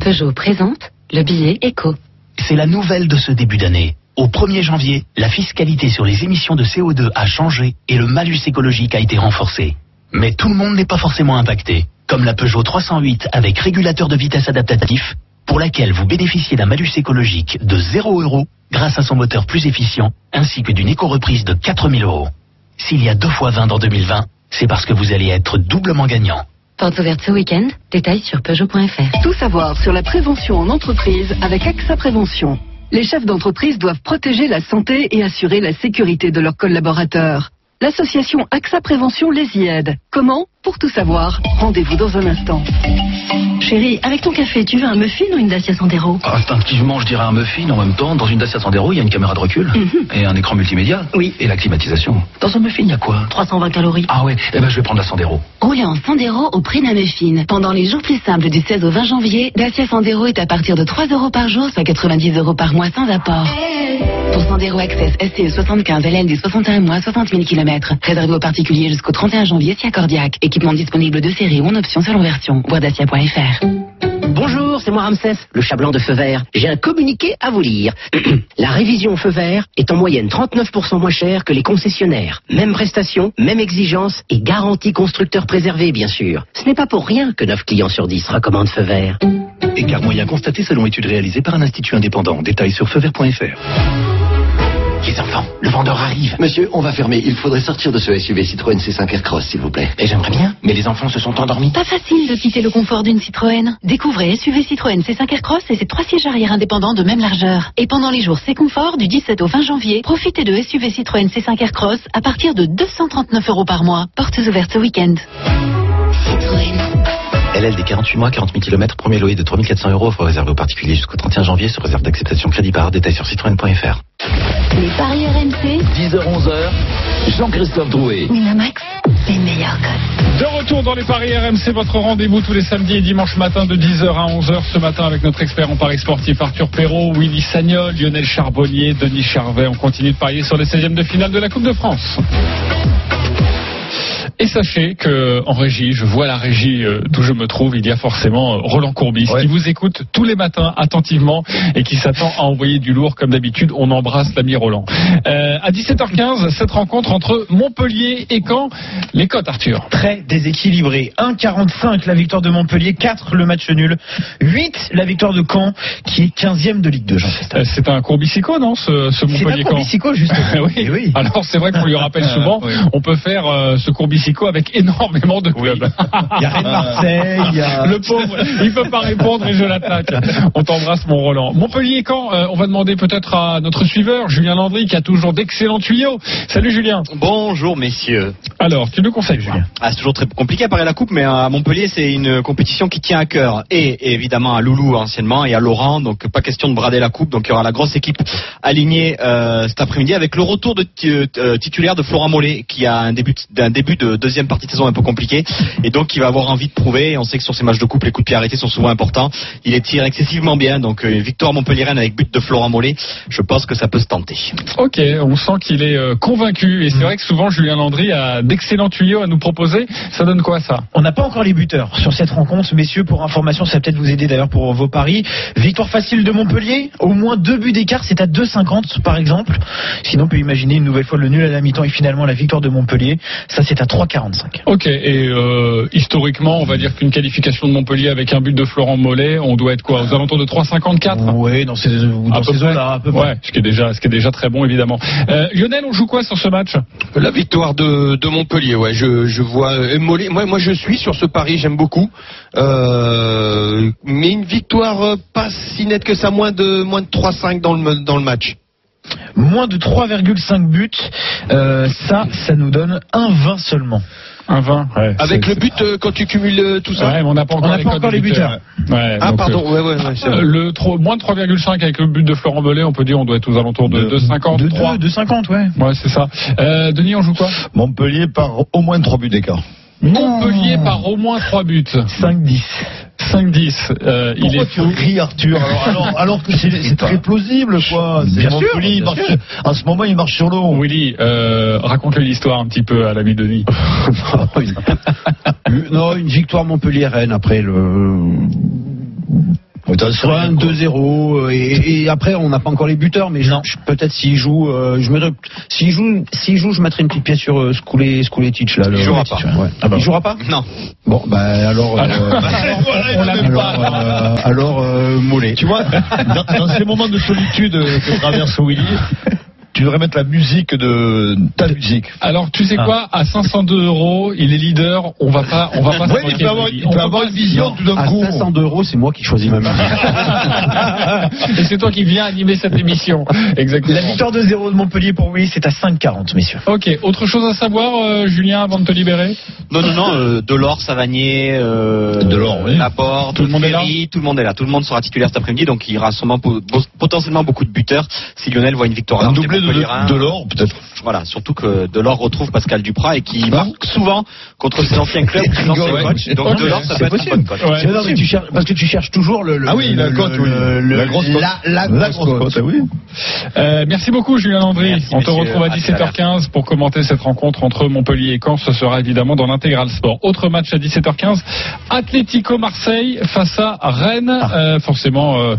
Peugeot présente le billet éco. C'est la nouvelle de ce début d'année. Au 1er janvier, la fiscalité sur les émissions de CO2 a changé et le malus écologique a été renforcé. Mais tout le monde n'est pas forcément impacté, comme la Peugeot 308 avec régulateur de vitesse adaptatif, pour laquelle vous bénéficiez d'un malus écologique de 0 euros grâce à son moteur plus efficient, ainsi que d'une éco-reprise de 4000 euros. S'il y a deux fois 20 dans 2020, c'est parce que vous allez être doublement gagnant. Porte ouverte ce week-end, détails sur Peugeot.fr. Tout savoir sur la prévention en entreprise avec AXA Prévention. Les chefs d'entreprise doivent protéger la santé et assurer la sécurité de leurs collaborateurs. L'association AXA Prévention les y aide. Comment Pour tout savoir, rendez-vous dans un instant. Chérie, avec ton café, tu veux un muffin ou une Dacia Sandero Instinctivement, je dirais un muffin. En même temps, dans une Dacia Sandero, il y a une caméra de recul et un écran multimédia. Oui. Et la climatisation. Dans un muffin, il y a quoi 320 calories. Ah ouais, eh ben je vais prendre la Sandero. Roulez en Sandero au prix d'un muffin. Pendant les jours plus simples du 16 au 20 janvier, Dacia Sandero est à partir de 3 euros par jour, soit 90 euros par mois sans apport. Pour Sandero Access STE 75 LND 61 mois, 60 000 km. Réservé aux particuliers jusqu'au 31 janvier si accordiaque. Équipement disponible de série ou en option selon version. Voir dacia.fr. Bonjour, c'est moi Ramsès, le chat blanc de feu vert. J'ai un communiqué à vous lire. La révision feu vert est en moyenne 39% moins chère que les concessionnaires. Même prestation, même exigence et garantie constructeur préservé, bien sûr. Ce n'est pas pour rien que 9 clients sur 10 recommandent feu vert. Écart moyen constaté selon étude réalisée par un institut indépendant. Détails sur feuvert.fr. Les enfants, le vendeur arrive. Monsieur, on va fermer. Il faudrait sortir de ce SUV Citroën C5 Aircross, s'il vous plaît. Et j'aimerais bien, mais les enfants se sont endormis. Pas facile de quitter le confort d'une Citroën. Découvrez SUV Citroën C5 Aircross et ses trois sièges arrière indépendants de même largeur. Et pendant les jours C Confort du 17 au 20 janvier, profitez de SUV Citroën C5 Aircross à partir de 239 euros par mois. Portes ouvertes ce week-end. LLD 48 mois, 40 000 km, premier loyer de 3400 euros, offre réservée aux particuliers jusqu'au 31 janvier, sur réserve d'acceptation crédit par détail sur citroën.fr. Les paris RMC, 10h-11h, Jean-Christophe Drouet. Winamax, les meilleurs codes. De retour dans les paris RMC, votre rendez-vous tous les samedis et dimanches matin de 10h à 11h. Ce matin avec notre expert en paris sportif Arthur Perrault, Willy Sagnol, Lionel Charbonnier, Denis Charvet. On continue de parier sur les 16e de finale de la Coupe de France. Et sachez que en régie, je vois la régie euh, d'où je me trouve, il y a forcément euh, Roland Courbis qui vous écoute tous les matins attentivement et qui s'attend à envoyer du lourd comme d'habitude. On embrasse l'ami Roland. Euh, à 17h15, cette rencontre entre Montpellier et Caen. Les cotes, Arthur. Très déséquilibré. 1,45 la victoire de Montpellier, 4 le match nul, 8 la victoire de Caen qui est 15e de Ligue 2. Jean-Christophe. Euh, C'est un Courbisico, non, ce, ce C'est un Montpellier-Caen Courbisico, justement. oui. Eh oui. Alors c'est vrai qu'on lui rappelle Euh, souvent, oui. on peut faire euh, ce Avec énormément de clubs. Il y a Rennes Marseille, il y a- Le pauvre, il peut pas répondre et je l'attaque. On t'embrasse mon Roland. Montpellier quand on va demander peut-être à notre suiveur Julien Landry qui a toujours d'excellents tuyaux. Salut Julien. Bonjour messieurs. Alors, tu nous conseilles Julien Ah, c'est toujours très compliqué à parler la coupe, mais à Montpellier, c'est une compétition qui tient à cœur. Et évidemment à Loulou anciennement et à Laurent, donc pas question de brader la coupe. Donc il y aura la grosse équipe alignée euh, cet après-midi avec le retour de euh, titulaire de Florent Mollet, qui a un début, d'un début de deuxième partie de saison un peu compliqué, et donc qui va avoir envie de prouver. On sait que sur ces matchs de coupe, les coups de pied arrêtés sont souvent importants. Il les tire excessivement bien, donc euh, victoire Montpellier-Rennes avec but de Florent Mollet. Je pense que ça peut se tenter. Ok, on sent qu'il est euh, convaincu et c'est vrai que souvent Julien Landry a d'excellents tuyaux à nous proposer. Ça donne quoi ça? On n'a pas encore les buteurs sur cette rencontre, messieurs. Pour information, ça va peut-être vous aider d'ailleurs pour vos paris. Victoire facile de Montpellier, au moins deux buts d'écart, c'est à 2,50 par exemple. Sinon, on peut imaginer une nouvelle fois le nul à la mi-temps et finalement la victoire de Montpellier. Ça, c'est à 3,45. Ok, et euh, historiquement, on va dire qu'une qualification de Montpellier avec un but de Florent Mollet, on doit être quoi Aux alentours de 3,54 Oui, dans ces, à dans peu ces près. eaux-là, à peu près. Ouais, ce qui est déjà, ce qui est déjà très bon évidemment. Euh, Lionel, on joue quoi sur ce match? La victoire de, de Montpellier, ouais, je, je vois. euh, Mollet, moi, moi, je suis sur ce pari, j'aime beaucoup. Euh, mais une victoire euh, pas si nette que ça, moins de moins de 3-5 dans le dans le match. Moins de 3,5 buts, euh, ça, ça nous donne 1,20 seulement. Un 20, ouais. Avec le but euh, quand tu cumules euh, tout ça. Ouais, mais on n'a pas encore, On les pas encore des les buteurs. Ouais, ah donc, pardon, ouais ouais, euh, vrai. le trop- moins de 3,5 avec le but de Florent Mollet, on peut dire on doit être aux alentours de, 2,50. De 3. 2, de 50, ouais. Ouais, c'est ça. Euh, Denis, on joue quoi? Montpellier par au moins 3 buts d'écart. Montpellier par au moins 3 buts. 5-10. 5-10. Euh, il est tu ris, Arthur alors, alors, alors que c'est très plausible, quoi. Bien sûr, Montpellier, il bien marche- sûr. en ce moment, il marche sur l'eau. Willy, euh, raconte-lui l'histoire un petit peu à l'ami Denis. Une- non, une victoire Montpellier-Rennes après le. Soit un 2-0 euh, et, et après on n'a pas encore les buteurs mais je- je- peut-être s'il joue euh, je mettrai s'il joue s'il joue je mettrai une petite pièce sur euh, Skoulet Skouletic là Il jouera pas. ouais. Ah bah, il jouera pas Non. bon bah alors euh, on l'a alors, euh, alors euh, Mollet Tu vois, dans, dans ces moments de solitude que traverse Willy, tu devrais mettre la musique de ta musique. Alors tu sais quoi? À 502 euros, il est leader. On va pas, on va pas. Ouais, il peut avoir, lui. il On peut avoir une vision tout d'un à coup. 500 euros c'est moi qui choisis ma musique Et c'est toi qui viens animer cette émission. Exactement. La victoire de 0 de Montpellier pour Willy, c'est à 5,40, messieurs. Ok. Autre chose à savoir, euh, Julien, avant de te libérer? Non, non, non, euh, Delors, Savanier, euh, Delors, oui. Laporte, Tout le monde est là? Tout le monde est là. Tout le monde sera titulaire cet après-midi, donc il y aura sûrement po- po- potentiellement beaucoup de buteurs si Lionel voit une victoire Un doublé de, Montpelliérains. de, de l'or, peut-être. Voilà, surtout que Delors retrouve Pascal Duprat et qui marque souvent contre ses anciens clubs, ses anciens coachs. Donc Delors, ça c'est peut être une bonne parce que tu cherches toujours le. le- Ah oui, la cote, le- oui. le- La grosse cote. La, la La grosse grosse cote. cote, oui. Euh, merci beaucoup Julien Landry. Merci, On te retrouve à À tout à 17h15 pour commenter cette rencontre entre Montpellier et Caen. Ce sera évidemment dans l'intégral sport. Autre match à 17h15. Atlético Marseille face à Rennes. Euh, forcément euh,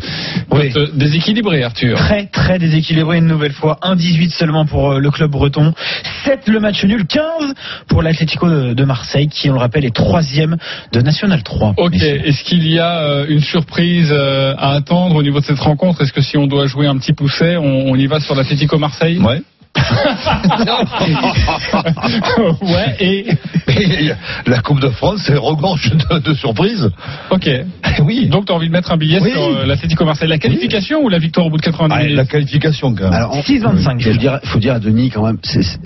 Oui. cote, euh, déséquilibré Arthur. Très très déséquilibré une nouvelle fois. 1-18 seulement pour euh, le club breton. 7 le match nul. 15 pour l'Atlético de, Marseille qui, on le rappelle, est troisième de National 3. Ok, est-ce qu'il y a euh, une surprise euh, à attendre au niveau de cette rencontre? Est-ce que si on doit jouer un petit pousset, on, on y va sur l'Atlético Marseille? Ouais. Ouais, et Et la Coupe de France, c'est regorge de, de surprises. ok. Oui. Donc tu as envie de mettre un billet Oui. sur euh, l'Atlético Marseille. La qualification ou la victoire au bout de 90 Ah, minutes? la qualification, quand même. Alors, on- 6-25 faut dire, faut dire à Denis quand même, c'est- c'est-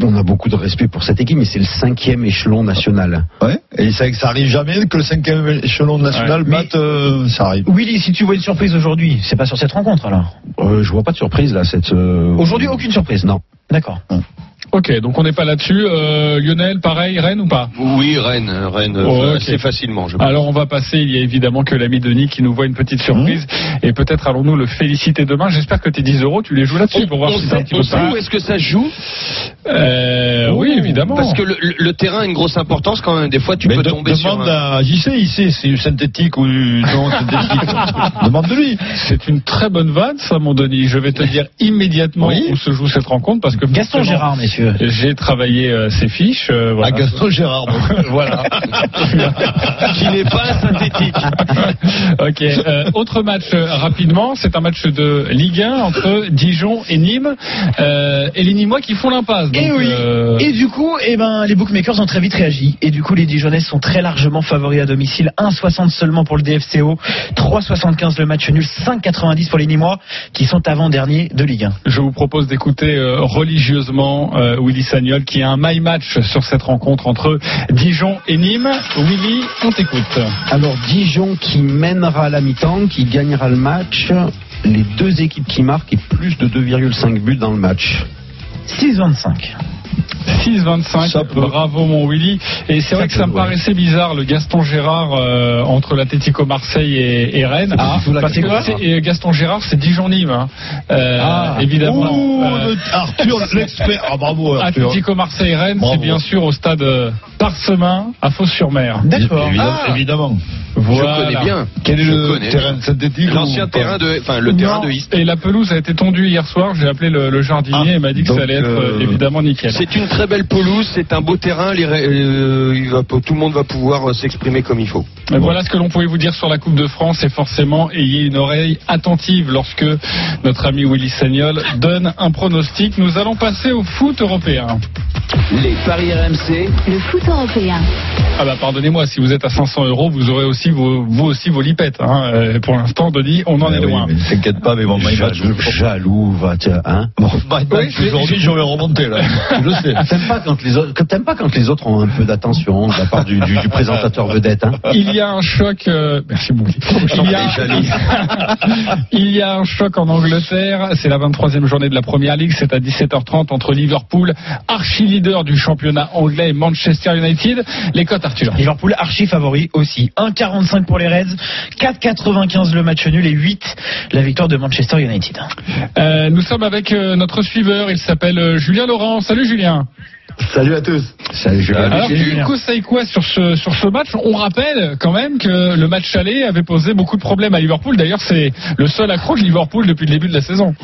on a beaucoup de respect pour cette équipe, mais c'est le cinquième échelon national. Ouais. Et ça, ça arrive jamais que le cinquième échelon national Ouais. batte, euh, ça arrive. Willy, si tu vois une surprise aujourd'hui, c'est pas sur cette rencontre alors Euh, je vois pas de surprise là. Cette euh, Aujourd'hui, aucune surprise Non. D'accord. Ok, donc on n'est pas là-dessus. Euh, Lionel, pareil, Rennes ou pas? Oui, Rennes, Rennes, Oh, euh, assez facilement. Je pense. Alors on va passer, il y a évidemment que l'ami Denis qui nous voit une petite surprise Mmh. et peut-être allons-nous le féliciter demain. J'espère que tes 10 euros, tu les joues là-dessus pour voir on si c'est un petit on peu sait ça. où est-ce que ça joue? Euh, oui, évidemment. Parce que le, terrain a une grosse importance quand même. Des fois, tu Mais peux de- tomber sur. demande un- à JC, il sait, c'est synthétique ou non synthétique. demande de lui. C'est une très bonne vanne, ça, mon Denis. Je vais te dire immédiatement Oui. où se joue cette rencontre parce que Gaston Gérard, messieurs. J'ai travaillé euh, ces fiches. euh, voilà. À Gaston Gérard. voilà. qui n'est pas synthétique. ok. euh, autre match euh, rapidement, c'est un match de Ligue 1 entre Dijon et Nîmes. Et les Nîmois qui font l'impasse. Et donc, oui. Et du coup, eh ben, les bookmakers ont très vite réagi. Et du coup, les Dijonnais sont très largement favoris à domicile. 1,60 seulement pour le DFCO, 3,75 le match nul, 5,90 pour les Nîmois, qui sont avant-derniers de Ligue 1. Je vous propose d'écouter religieusement euh, Willy Sagnol qui a un my match sur cette rencontre entre Dijon et Nîmes. Willy, on t'écoute. Alors Dijon qui mènera à la mi-temps, qui gagnera le match. Les deux équipes qui marquent et plus de 2,5 buts dans le match. 6,25. 6-25, Ça peut. bravo mon Willy. Et c'est vrai que ça me ouais. paraissait bizarre le Gaston Gérard euh, entre l'Atlético Marseille et, et Rennes. Ah, parce c'est que c'est- et Gaston Gérard, c'est Dijon-Nîmes. hein. Euh, Ah. évidemment. Ouh, Euh, Arthur, l'expert. Ah, bravo, Arthur. Atlético Marseille-Rennes, c'est Bravo. bien sûr au stade euh, Parsemin à Fos-sur-Mer. D'accord. Évidemment. Ah. évidemment. Voilà. Je connais bien. Quel est Je le connais. terrain synthétique L'ancien terrain de, enfin le terrain de East. Et la pelouse a été tondue hier soir. J'ai appelé le, le jardinier Ah, et m'a dit que donc, ça allait être euh, évidemment nickel. C'est une très belle pelouse, c'est un beau terrain. les euh, il va, tout le monde va pouvoir euh, s'exprimer comme il faut. Voilà ce que l'on pouvait vous dire sur la Coupe de France et forcément ayez une oreille attentive lorsque notre ami Willy Sagnol donne un pronostic. Nous allons passer au foot européen. Les paris RMC, Le foot européen. Ah bah pardonnez-moi, si vous êtes à 500 euros, vous aurez aussi vos, vous aussi vos lipettes. Hein. Euh, Pour l'instant, Denis, on en Eh est oui, loin. mais T'inquiète pas, mais bon, my match. Jaloux, jaloux, va, tiens, hein. Bon, my match, Oui, aujourd'hui, je vais remonter, là. Je le sais. T'aimes pas quand les autres, t'aimes pas quand les autres ont un peu d'attention de la part du, du- du présentateur vedette, hein. Il y a un choc. euh, Merci beaucoup. Il y, a, il y a un choc en Angleterre. C'est la 23e journée de la Première Ligue. C'est à 17h30 entre Liverpool, archi leader du championnat anglais, et Manchester United. Les cotes, Arthur. Liverpool archi favori aussi. 1,45 pour les Reds, 4,95 le match nul et 8 la victoire de Manchester United. Euh, nous sommes avec euh, notre suiveur. Il s'appelle euh, Julien Laurent. Salut Julien. Salut à tous. Salut. Alors tu conseilles quoi sur ce sur ce match? On rappelle quand même que le match aller avait posé beaucoup de problèmes à Liverpool. D'ailleurs, c'est le seul accroche Liverpool depuis le début de la saison.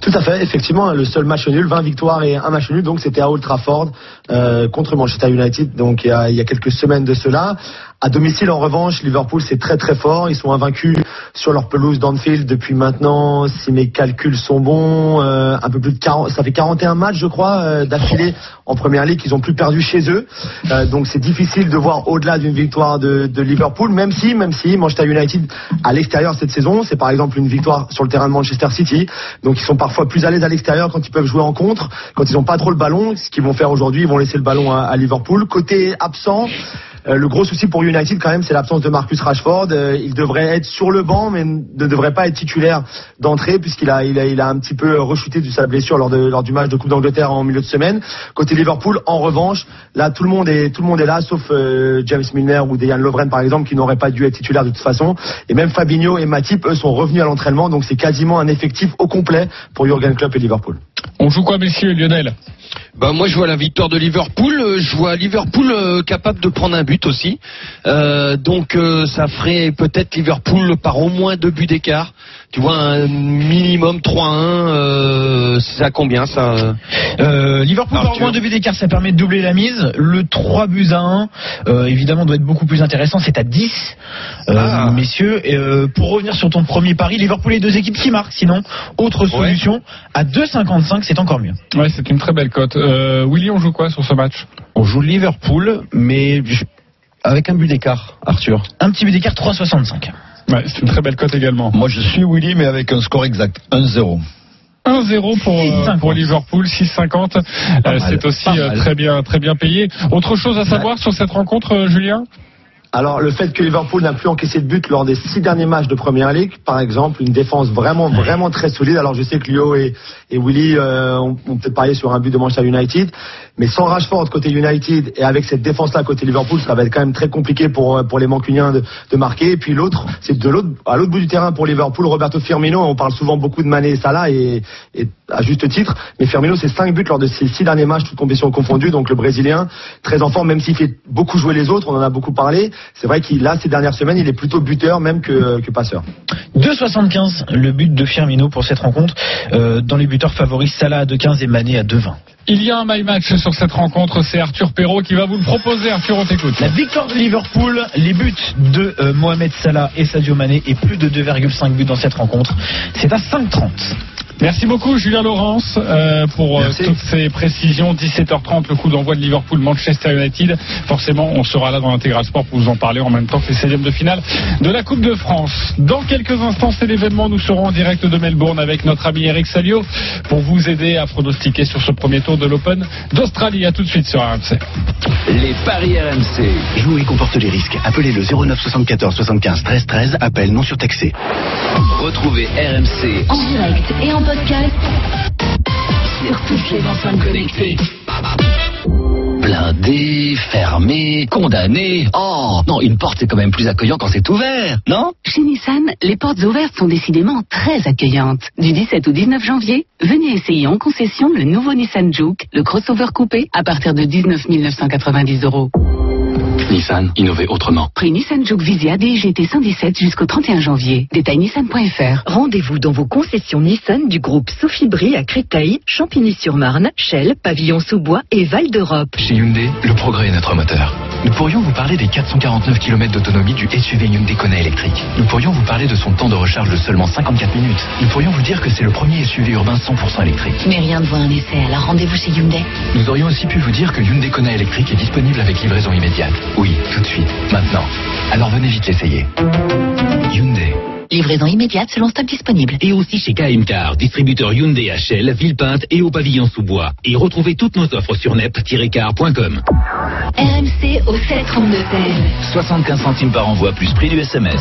Tout à fait, effectivement, le seul match nul, 20 victoires et un match nul, donc c'était à Old Trafford euh, contre Manchester United, donc il y, a, il y a quelques semaines de cela. À domicile, en revanche, Liverpool c'est très très fort. Ils sont invaincus sur leur pelouse d'Anfield depuis maintenant, si mes calculs sont bons, euh, un peu plus de 40, ça fait 41 matchs, je crois, euh, d'affilée en Première Ligue qu'ils ont plus perdu chez eux. Euh, donc c'est difficile de voir au-delà d'une victoire de, de Liverpool, même si, même si Manchester United à l'extérieur cette saison, c'est par exemple une victoire sur le terrain de Manchester City. Donc ils sont parfois plus à l'aise à l'extérieur quand ils peuvent jouer en contre, quand ils n'ont pas trop le ballon. Ce qu'ils vont faire aujourd'hui, ils vont laisser le ballon à, à Liverpool. Côté absent. Euh, le gros souci pour United quand même, c'est l'absence de Marcus Rashford. Euh, il devrait être sur le banc, mais ne devrait pas être titulaire d'entrée puisqu'il a, il a, il a un petit peu rechuté de sa blessure lors, de, lors du match de Coupe d'Angleterre en milieu de semaine. Côté Liverpool, en revanche, là tout le monde est, tout le monde est là, sauf euh, James Milner ou Dejan Lovren par exemple, qui n'auraient pas dû être titulaires de toute façon. Et même Fabinho et Matip, eux, sont revenus à l'entraînement, donc c'est quasiment un effectif au complet pour Jurgen Klopp et Liverpool. On joue quoi, messieurs, Lionel? Bah moi je vois la victoire de Liverpool, je vois Liverpool capable de prendre un but aussi. Euh, donc euh, ça ferait peut-être Liverpool par au moins deux buts d'écart. Tu vois un minimum 3-1, euh, c'est à combien ça Euh, Liverpool par au moins deux buts d'écart, ça permet de doubler la mise. Le 3 buts à 1, euh, évidemment, doit être beaucoup plus intéressant. C'est à 10, euh, Ah. messieurs. Et, euh, pour revenir sur ton premier pari, Liverpool et deux équipes qui marquent. Sinon, autre solution, à 2,55, c'est encore mieux. Ouais, c'est une très belle cote. Euh, Willy, on joue quoi sur ce match? On joue Liverpool, mais je- avec un but d'écart, Arthur. Un petit but d'écart, 3,65. Ouais, c'est une très belle cote également. Moi, je suis Willy, mais avec un score exact. 1-0. 1-0 pour, euh, pour Liverpool, 6,50. Euh, c'est aussi euh, très bien, très bien payé. Autre chose à savoir sur cette rencontre, euh, Julien? Alors le fait que Liverpool n'a plus encaissé de but lors des six derniers matchs de Première Ligue, par exemple, une défense vraiment vraiment très solide. Alors je sais que Lio et, et Willy euh, ont, ont peut-être parié sur un but de Manchester United, mais sans Rashford côté United et avec cette défense-là côté Liverpool, ça va être quand même très compliqué pour euh, pour les Mancuniens de, de marquer. Et puis l'autre, c'est de l'autre à l'autre bout du terrain pour Liverpool, Roberto Firmino. On parle souvent beaucoup de Mané et Salah et, et à juste titre, mais Firmino c'est cinq buts lors de ses six derniers matchs, toutes compétitions confondues. Donc le Brésilien très en forme, même s'il fait beaucoup jouer les autres, on en a beaucoup parlé. C'est vrai qu'il là ces dernières semaines, il est plutôt buteur même que, que passeur. 2,75 le but de Firmino pour cette rencontre. Euh, dans les buteurs favoris, Salah à 2,15 et Mané à 2,20. Il y a un my match sur cette rencontre, c'est Arthur Perrault qui va vous le proposer. Arthur, on t'écoute. La victoire de Liverpool, les buts de euh, Mohamed Salah et Sadio Mané et plus de 2,5 buts dans cette rencontre. C'est à 5,30. Merci beaucoup Julien Laurence euh, pour euh, Merci. toutes ces précisions. 17h30, le coup d'envoi de Liverpool-Manchester United. Forcément, on sera là dans l'intégral sport pour vous en parler en même temps que les 16e de finale de la Coupe de France. Dans quelques instants, c'est l'événement. Nous serons en direct de Melbourne avec notre ami Eric Salio pour vous aider à pronostiquer sur ce premier tour de l'Open d'Australie. À tout de suite sur RMC. Les paris RMC. Jouer comporte les risques. Appelez le 09 74 75 13 13. Appel non surtaxé. Retrouvez RMC En direct et en podcast sur toutes les enceintes connectées. blindé, fermé, condamné. Oh, non, une porte c'est quand même plus accueillant quand c'est ouvert, non? Chez Nissan, les portes ouvertes sont décidément très accueillantes. Du 17 au 19 janvier, venez essayer en concession le nouveau Nissan Juke, le crossover coupé, à partir de 19 990 euros. Nissan, innover autrement. Prix Nissan Juke Visia DGT 117 jusqu'au 31 janvier. Détail nissan.fr. Rendez-vous dans vos concessions Nissan du groupe Sophie Brie à Créteil, Champigny-sur-Marne, Chelles, Pavillon-sous-Bois et Val d'Europe. Chez Hyundai, le progrès est notre moteur. Nous pourrions vous parler des 449 km d'autonomie du SUV Hyundai Kona électrique. Nous pourrions vous parler de son temps de recharge de seulement 54 minutes. Nous pourrions vous dire que c'est le premier SUV urbain 100% électrique. Mais rien ne vaut un essai, alors rendez-vous chez Hyundai. Nous aurions aussi pu vous dire que Hyundai Kona électrique est disponible avec livraison immédiate. Oui, tout de suite, maintenant. Alors venez vite l'essayer. Hyundai. Livraison immédiate selon stock disponible. Et aussi chez KM Car, distributeur Hyundai HL, Villepinte et au pavillon sous-bois. Et retrouvez toutes nos offres sur nep-car.com. RMC au 732 16. 75 centimes par envoi plus prix du SMS.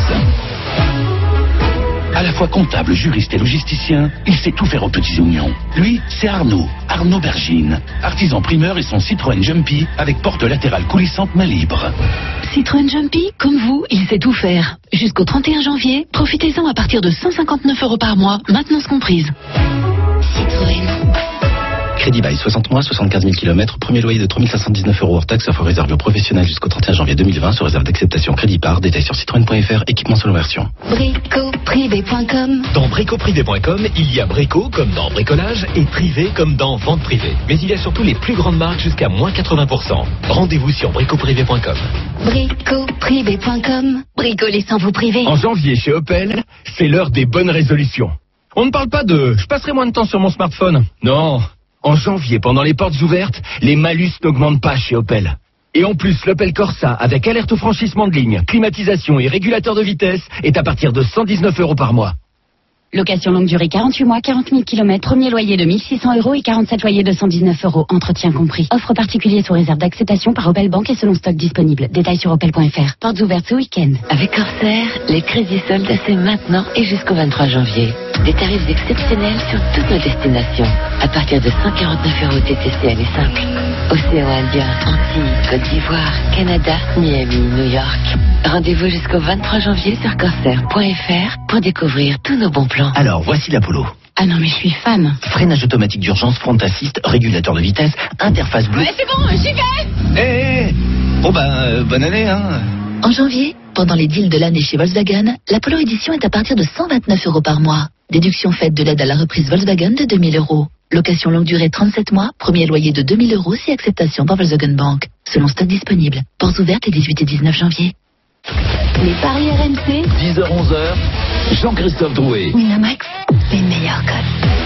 À la fois comptable, juriste et logisticien, il sait tout faire aux petits oignons. Lui, c'est Arnaud, Arnaud Bergine, artisan primeur et son Citroën Jumpy avec porte latérale coulissante main libre. Citroën Jumpy, comme vous, il sait tout faire. Jusqu'au 31 janvier, profitez-en à partir de 159 euros par mois, maintenance comprise. Citroën. Crédit bail 60 mois, 75 000 km, premier loyer de 3519 euros hors taxe, offre réservée aux professionnels jusqu'au 31 janvier 2020, sur réserve d'acceptation crédit par, détail sur citroën.fr, équipement selon version. Bricoprivé.com Dans bricoprivé.com, il y a brico comme dans bricolage et privé comme dans vente privée. Mais il y a surtout les plus grandes marques jusqu'à moins 80%. Rendez-vous sur bricoprivé.com. Bricoprivé.com Bricoler sans vous priver. En janvier chez Opel, c'est l'heure des bonnes résolutions. On ne parle pas de je passerai moins de temps sur mon smartphone. Non. En janvier, pendant les portes ouvertes, les malus n'augmentent pas chez Opel. Et en plus, l'Opel Corsa, avec alerte au franchissement de ligne, climatisation et régulateur de vitesse, est à partir de 119 euros par mois. Location longue durée 48 mois, 40 000 km, premier loyer de 1600 euros et 47 loyers de 119 euros, entretien compris. Offre particulier sous réserve d'acceptation par Opel Bank et selon stock disponible. Détails sur opel.fr. Portes ouvertes ce week-end. Avec Corsair, les crédits soldes, c'est maintenant et jusqu'au 23 janvier. Des tarifs exceptionnels sur toutes nos destinations. À partir de 149 euros TTC aller simple. Océan Indien, Antilles, Côte d'Ivoire, Canada, Miami, New York. Rendez-vous jusqu'au 23 janvier sur corsair.fr pour découvrir tous nos bons plans. Alors, voici l'Apollo. Ah non, mais je suis fan. Freinage automatique d'urgence, front assist, régulateur de vitesse, interface bleue. Ouais, c'est bon, j'y vais Eh, eh, Bon ben, euh, bonne année, hein. En janvier, pendant les deals de l'année chez Volkswagen, la Polo Edition est à partir de 129 euros par mois. Déduction faite de l'aide à la reprise Volkswagen de 2000 euros. Location longue durée 37 mois, premier loyer de 2000 euros si acceptation par Volkswagen Bank. Selon stock disponible. Portes ouvertes les 18 et 19 janvier. Les paris RMC, 10h-11h, Jean-Christophe Drouet. Winamax, les meilleurs codes.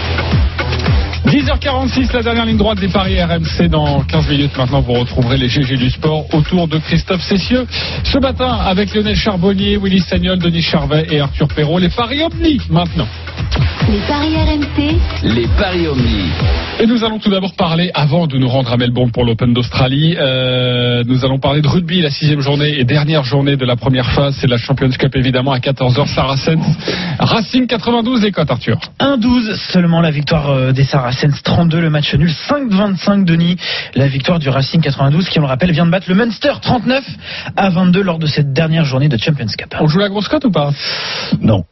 10h46, la dernière ligne droite des paris RMC. Dans 15 minutes maintenant, vous retrouverez les GG du sport autour de Christophe Cessieux. Ce matin, avec Lionel Charbonnier, Willy Sagnol, Denis Charvet et Arthur Perrault. Les paris Omni maintenant. les paris RMC, Les paris Omni. Et nous allons tout d'abord parler, avant de nous rendre à Melbourne pour l'Open d'Australie, euh, nous allons parler de rugby, la sixième journée et dernière journée de la première phase. C'est la Champions Cup évidemment à 14h, Saracens. Racing 92, les cotes Arthur. 1-12 seulement la victoire euh, des Saracens, 32 le match nul, 5-25 Denis, la victoire du Racing 92 qui on le rappelle vient de battre le Munster 39 à 22 lors de cette dernière journée de Champions Cup. On joue la grosse cote ou pas? Non.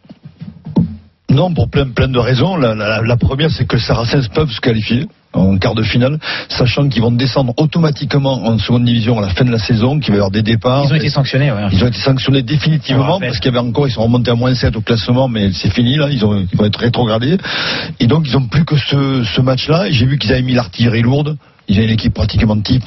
Non, pour plein, plein de raisons. La, la- la première, c'est que Saracens peuvent se qualifier en quart de finale, sachant qu'ils vont descendre automatiquement en seconde division à la fin de la saison, qu'il va y avoir des départs. Ils ont été sanctionnés, ouais. Ils ont été sanctionnés On définitivement parce qu'il y avait encore, ils sont remontés à moins 7 au classement, mais c'est fini là, ils, ont, ils vont être rétrogradés. Et donc ils ont plus que ce, ce match-là. Et j'ai vu qu'ils avaient mis l'artillerie lourde. Ils avaient une équipe pratiquement type.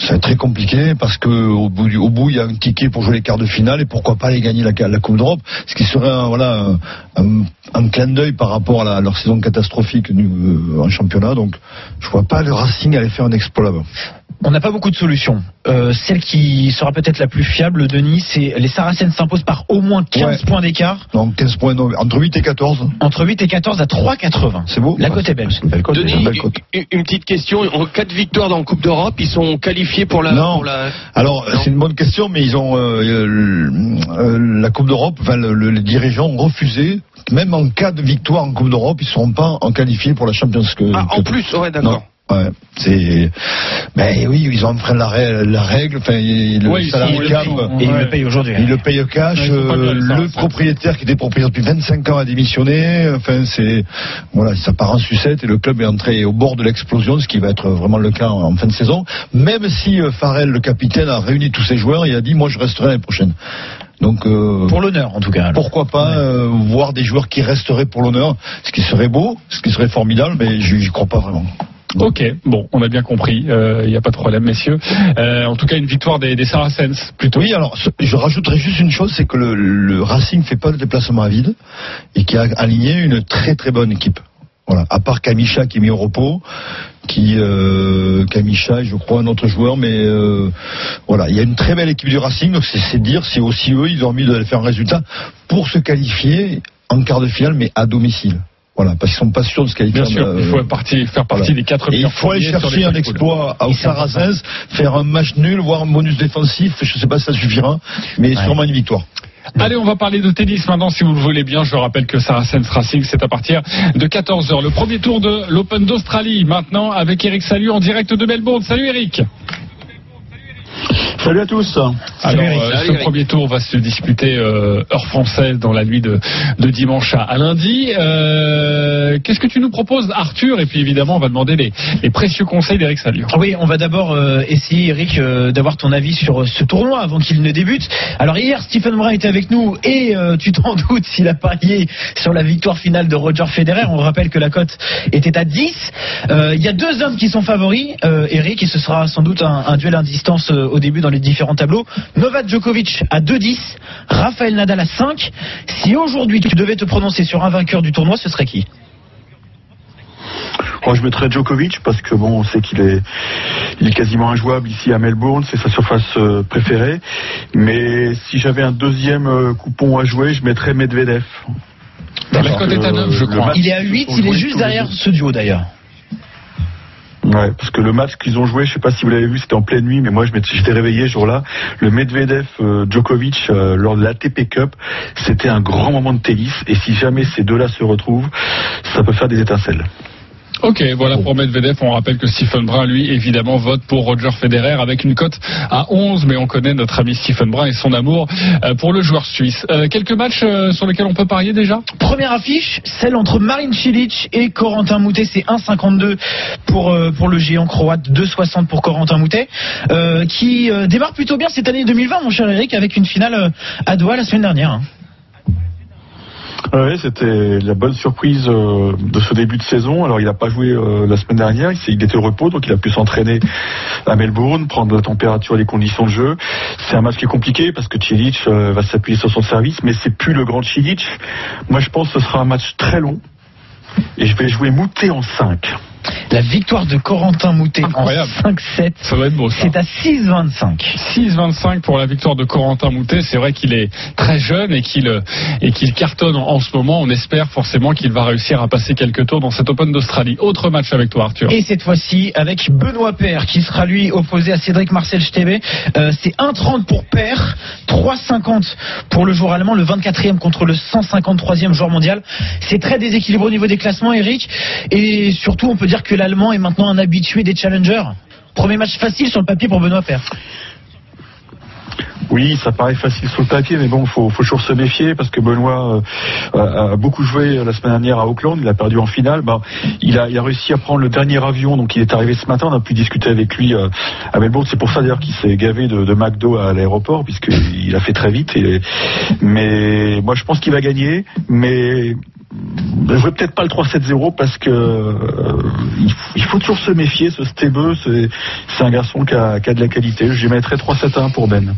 Ça va être très compliqué parce que au bout, bout, il y a un ticket pour jouer les quarts de finale et pourquoi pas aller gagner la, Coupe d'Europe, ce qui serait un, un, clin d'œil par rapport à, leur saison catastrophique euh, en championnat. Donc, je vois pas le Racing aller faire un exploit là-bas. On n'a pas beaucoup de solutions. Euh, celle qui sera peut-être la plus fiable, Denis, c'est les Saracens s'imposent par au moins 15 Ouais. points d'écart. Donc 15 points, non, entre 8 et 14. Entre 8 et 14 à 3,80. C'est beau. La cote est belle. C'est une belle cote, Denis, une belle cote. une, une petite question. En cas de victoire dans la Coupe d'Europe, ils sont qualifiés pour la. Non. pour la- Alors, c'est une bonne question, mais ils ont euh, euh, la Coupe d'Europe. Enfin, le- le- les dirigeants ont refusé. Même en cas de victoire en Coupe d'Europe, ils ne seront pas en qualifiés pour la Champions Cup. Ah, en plus, ouais, d'accord. Ouais, c'est. Ben oui, ils ont enfreint la, la règle. Enfin, le Oui, salarié ils le cap, payent. Et ils le payent aujourd'hui. il le paye cash. Ouais, euh, le propriétaire qui était propriétaire depuis 25 ans a démissionné. Enfin, c'est voilà, ça part en sucette et le club est entré au bord de l'explosion, ce qui va être vraiment le cas en, en fin de saison. Même si euh, Farrell, le capitaine, a réuni tous ses joueurs, il a dit moi je resterai l'année prochaine. Donc euh, Pour l'honneur, en tout cas. alors. pourquoi pas euh, voir des joueurs qui resteraient pour l'honneur, ce qui serait beau, ce qui serait formidable, mais j'y j'y crois pas vraiment. Ok, bon, on a bien compris, il n'y a pas de problème, messieurs. Euh, en tout cas, une victoire des, des Saracens, plutôt. Oui, alors je rajouterais juste une chose, c'est que le, le Racing fait pas de déplacement à vide et qui a aligné une très très bonne équipe. Voilà, à part Kamisha qui est mis au repos, qui euh, Kamisha, je crois un autre joueur, mais euh, voilà, il y a une très belle équipe du Racing, donc c'est c'est dire si aussi eux ils ont envie de faire un résultat pour se qualifier en quart de finale, mais à domicile. Voilà, parce qu'ils sont pas sûrs de se qualifier. Bien sûr, euh, il faut partie- faire partie voilà. des quatre Et il meilleurs faut aller chercher un exploit important. Saracens, faire un match nul, voire un bonus défensif. Je sais pas si ça suffira, mais sûrement une victoire. Allez, on va parler de tennis maintenant, si vous le voulez bien. Je rappelle que Saracens Racing, c'est à partir de 14h. Le premier tour de l'Open d'Australie, maintenant, avec Eric Salut en direct de Melbourne. Salut Eric Salut à tous. Alors, euh, Salut, ce Eric. premier tour va se disputer euh, heure française dans la nuit de, de dimanche à, à lundi. Euh, Qu'est-ce que tu nous proposes, Arthur? Et puis évidemment, on va demander les, les précieux conseils d'Eric Salut. Oui, on va d'abord euh, essayer, Eric, euh, d'avoir ton avis sur ce tournoi avant qu'il ne débute. Alors hier, Stephen Brun était avec nous et euh, tu t'en doutes s'il a parié sur la victoire finale de Roger Federer. On rappelle que la cote était à 10. Euh, Il y a deux hommes qui sont favoris, euh, Eric, et ce sera sans doute un, un duel à distance euh, au début dans les différents tableaux. Novak Djokovic à 2-10, Rafael Nadal à 5. Si aujourd'hui tu devais te prononcer sur un vainqueur du tournoi, ce serait qui? Moi, je mettrais Djokovic parce que bon, on sait qu'il est, il est quasiment injouable ici à Melbourne, c'est sa surface euh, préférée. Mais si j'avais un deuxième euh, coupon à jouer, je mettrais Medvedev. La cote est à 9, je Le crois. match Il est à qu'ils 8, ont il est juste derrière ce duo d'ailleurs. Ouais, parce que le match qu'ils ont joué, je sais pas si vous l'avez vu, c'était en pleine nuit, mais moi j'étais réveillé ce jour-là. Le Medvedev euh, Djokovic euh, lors de l'ATP Cup, c'était un grand moment de tennis. Et si jamais ces deux-là se retrouvent, ça peut faire des étincelles. Ok, voilà pour Medvedev. On rappelle que Stephen Brun, lui, évidemment, vote pour Roger Federer avec une cote à 11, mais on connaît notre ami Stephen Brun et son amour euh, pour le joueur suisse. Euh, quelques matchs euh, sur lesquels on peut parier déjà? Première affiche, celle entre Marin Cilic et Corentin Moutet, c'est 1,52 pour pour le géant croate, 2,60 pour Corentin Moutet, qui démarre plutôt bien cette année 2020, mon cher Eric, avec une finale à Doha la semaine dernière. Ouais, c'était la bonne surprise euh, de ce début de saison. Alors, il n'a pas joué euh, la semaine dernière. Il était au repos, donc il a pu s'entraîner à Melbourne, prendre la température et les conditions de jeu. C'est un match qui est compliqué parce que Cilic euh, va s'appuyer sur son service, mais c'est plus le grand Cilic. Moi, je pense que ce sera un match très long. Et je vais jouer Moutet en 5. La victoire de Corentin Moutet Incroyable. en 5-7. Ça va être beau. C'est à 6,25. 6,25 pour la victoire de Corentin Moutet. C'est vrai qu'il est très jeune et qu'il et qu'il cartonne en, en ce moment. On espère forcément qu'il va réussir à passer quelques tours dans cet Open d'Australie. Autre match avec toi, Arthur. Et cette fois-ci avec Benoît Paire qui sera lui opposé à Cédric Marcel Stebe. Euh, c'est 1,30 pour Paire, 3,50 pour le joueur allemand, le 24e contre le 153e joueur mondial. C'est très déséquilibré au niveau des classements, Eric. Et surtout, on peut dire que l'allemand est maintenant un habitué des challengers. Premier match facile sur le papier pour Benoît Paire. Oui, ça paraît facile sur le papier, mais bon, faut, faut toujours se méfier parce que Benoît euh, a beaucoup joué la semaine dernière à Auckland. Il a perdu en finale. Bah, il a, réussi à prendre le dernier avion, donc il est arrivé ce matin. On a pu discuter avec lui euh, à Melbourne. C'est pour ça d'ailleurs qu'il s'est gavé de, McDo à l'aéroport puisqu'il a fait très vite. Mais moi, je pense qu'il va gagner, mais je jouerai peut-être pas le 3-7-0 parce que euh, il, faut, il faut toujours se méfier. Ce Stebeux, c'est c'est un garçon qui a, qui a de la qualité. Je mettrai 3-7-1 pour Ben.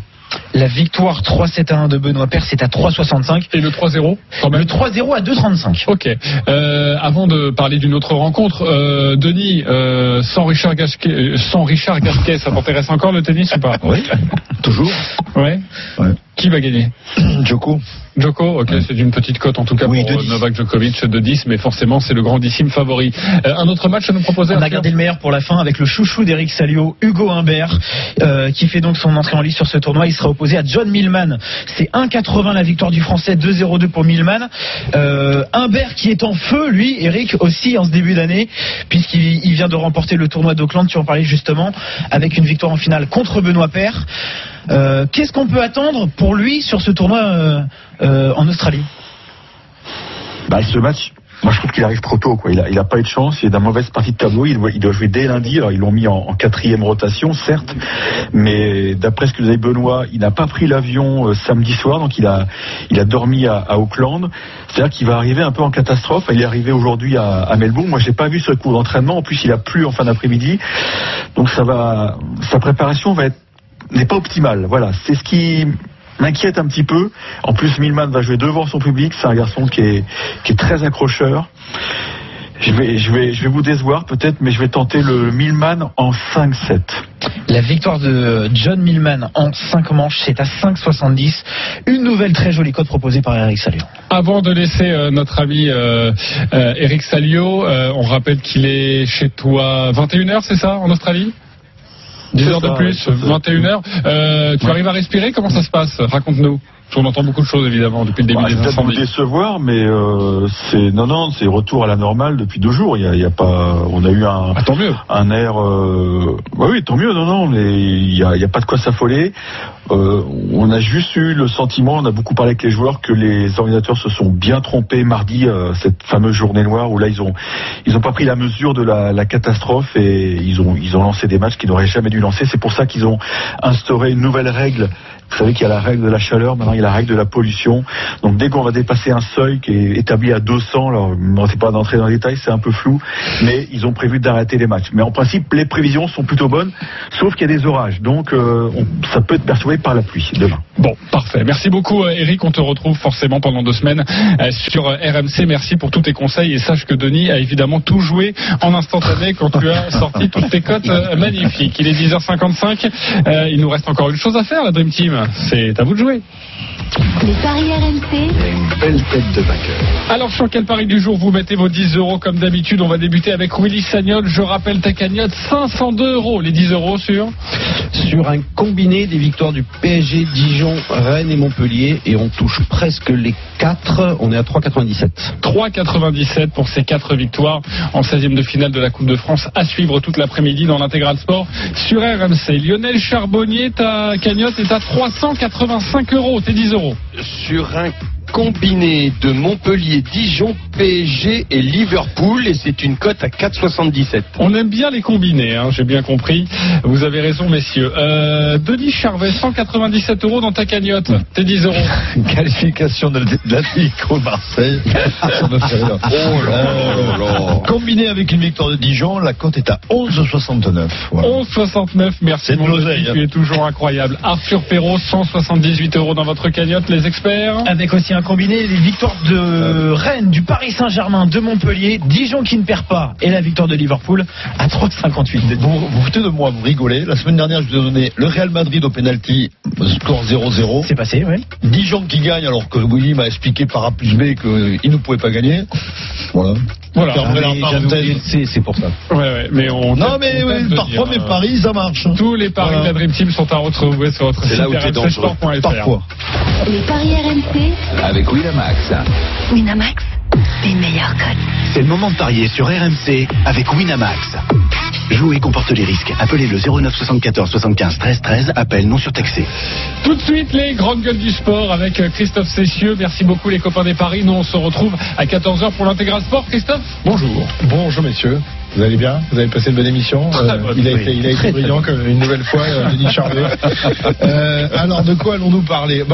La victoire 3-7-1 de Benoît Paire, c'est à 3,65. Et le 3-0 quand même Le 3-0 à 2,35. Ok. Euh, avant de parler d'une autre rencontre, euh, Denis, euh, sans Richard Gasquet, sans Richard Gasquet, ça t'intéresse encore le tennis ou pas? Oui, toujours? Ouais. Ouais. Qui va gagner Djoko. Djoko, ok, c'est une petite cote en tout cas Oui, pour de euh, 10. Novak Djokovic de 10, mais forcément c'est le grandissime favori. Euh, un autre match à nous proposer On a gardé le meilleur pour la fin avec le chouchou d'Eric Salio, Hugo Humbert, euh, qui fait donc son entrée en lice sur ce tournoi. Il sera opposé à John Millman. C'est 1,80 la victoire du Français, 2,02 pour Millman. Euh, Humbert qui est en feu, lui, Eric aussi en ce début d'année, puisqu'il il vient de remporter le tournoi d'Auckland, tu en parlais justement, avec une victoire en finale contre Benoît Paire. Euh, Qu'est-ce qu'on peut attendre pour lui sur ce tournoi euh, euh, en Australie? Bah, ce match, moi je trouve qu'il arrive trop tôt. Quoi. Il, a, il a pas eu de chance. Il est dans mauvaise partie de tableau. Il doit, jouer dès lundi. Alors ils l'ont mis en, quatrième rotation, certes, mais d'après ce que dit Benoît, il n'a pas pris l'avion samedi soir, donc il a, il a dormi à, Auckland. C'est-à-dire qu'il va arriver un peu en catastrophe. Il est arrivé aujourd'hui à, Melbourne. Moi, j'ai pas vu ce cours d'entraînement. En plus, il a plu en fin d'après-midi, donc ça va, sa préparation va être n'est pas optimale. Voilà, c'est ce qui m'inquiète un petit peu. En plus, Milman va jouer devant son public. C'est un garçon qui est, qui est très accrocheur. Je vais, je, vais, je vais vous décevoir peut-être, mais je vais tenter le Milman en 5-7. La victoire de John Millman en 5 manches, c'est à 5,70. Une nouvelle très jolie cote proposée par Eric Salio. Avant de laisser euh, notre ami euh, euh, Eric Salio, euh, on rappelle qu'il est chez toi 21h, c'est ça, en Australie? 10 C'est heures de plus, ouais, c'est ça. 21h. Euh, tu arrives à respirer? Comment ça se passe? Raconte-nous. Qu'on entend beaucoup de choses évidemment depuis le début Bah, des vais peut-être incendies. décevoir, mais euh, c'est non, non, c'est retour à la normale depuis deux jours. Il y a, il y a pas, on a eu un, Ah, tant mieux. un air. Euh, bah oui, tant mieux. Non, non, mais il y a, il y a pas de quoi s'affoler. Euh, on a juste eu le sentiment, on a beaucoup parlé avec les joueurs, que les organisateurs se sont bien trompés mardi, euh, cette fameuse journée noire où là ils ont, ils ont pas pris la mesure de la, la catastrophe et ils ont, ils ont lancé des matchs qu'ils n'auraient jamais dû lancer. C'est pour ça qu'ils ont instauré une nouvelle règle. Vous savez qu'il y a la règle de la chaleur, maintenant il y a la règle de la pollution. Donc dès qu'on va dépasser un seuil qui est établi à 200, alors ne sais pas d'entrer dans les détails, c'est un peu flou, mais ils ont prévu d'arrêter les matchs. Mais en principe, les prévisions sont plutôt bonnes, sauf qu'il y a des orages. Donc euh, on- ça peut être perturbé par la pluie demain. Bon, parfait. Merci beaucoup, euh, Eric. On te retrouve forcément pendant deux semaines euh, sur RMC. Merci pour tous tes conseils et sache que Denis a évidemment tout joué en instantané quand tu as sorti toutes tes cotes magnifiques. Il est 10h55. Euh, il nous reste encore une chose à faire, la Dream Team. C'est à vous de jouer. Les paris RMC. Belle tête de vainqueur. Alors sur quel pari du jour vous mettez vos 10 euros comme d'habitude? On va débuter avec Willy Sagnol. Je rappelle ta cagnotte 502 euros. Les 10 euros sur? Sur un combiné des victoires du PSG, Dijon, Rennes et Montpellier. Et on touche presque les 4. On est à 3,97. 3,97 pour ces 4 victoires en 16e de finale de la Coupe de France à suivre toute l'après-midi dans l'intégral sport sur RMC. Lionel Charbonnier, ta cagnotte est à 385 euros. Tes 10 euros. Sur un combiné de Montpellier, Dijon, PSG et Liverpool et c'est une cote à 4,77. On aime bien les combinés, hein, j'ai bien compris. Vous avez raison, messieurs. Euh, Denis Charvet, 197 euros dans ta cagnotte. Tes 10 euros. Qualification de l'Atlético Marseille. Ça me fait rire. Oh là là. Combiné avec une victoire de Dijon, la cote est à 11,69. Voilà. 11,69. Merci, C'est de l'oseille, hein. Tu es toujours incroyable. Arthur Perrault, 178 euros dans votre cagnotte, les experts. Avec aussi un combiné, les victoires de Rennes, du Paris Saint-Germain, de Montpellier, Dijon qui ne perd pas et la victoire de Liverpool à 3,58. Vous vous foutez de moi, vous rigolez. La semaine dernière, je vous ai donné le Real Madrid au penalty, score 0-0. C'est passé, oui. Dijon qui gagne alors que Willy m'a expliqué par A plus B qu'il ne pouvait pas gagner. Voilà. Voilà. Ah, C'est c'est pour ça. Ouais, ouais, mais on. Non on mais ouais, parfois dire, mes euh, paris ça marche. Tous les paris Voilà. de la Dream Team sont à retrouver sur votre C'est site là où t'es dangereux. rmcsport.fr. Parfois. Les paris RMC. Avec Winamax. Winamax. Les meilleurs codes. C'est le moment de parier sur RMC avec Winamax. Jouer comporte les risques. Appelez le 09 74 75 13 13. Appel non surtaxé. Tout de suite, les grandes gueules du sport avec euh, Christophe Cessieux. Merci beaucoup, les copains des paris. Nous, on se retrouve à 14h pour l'intégral sport. Christophe, bonjour. Bonjour messieurs, vous allez bien? Vous avez passé une bonne émission Très Euh, bonne, Il a oui. été, il a été brillant comme une nouvelle fois, euh, Denis Charvet. Euh, alors de quoi allons-nous parler? Bon,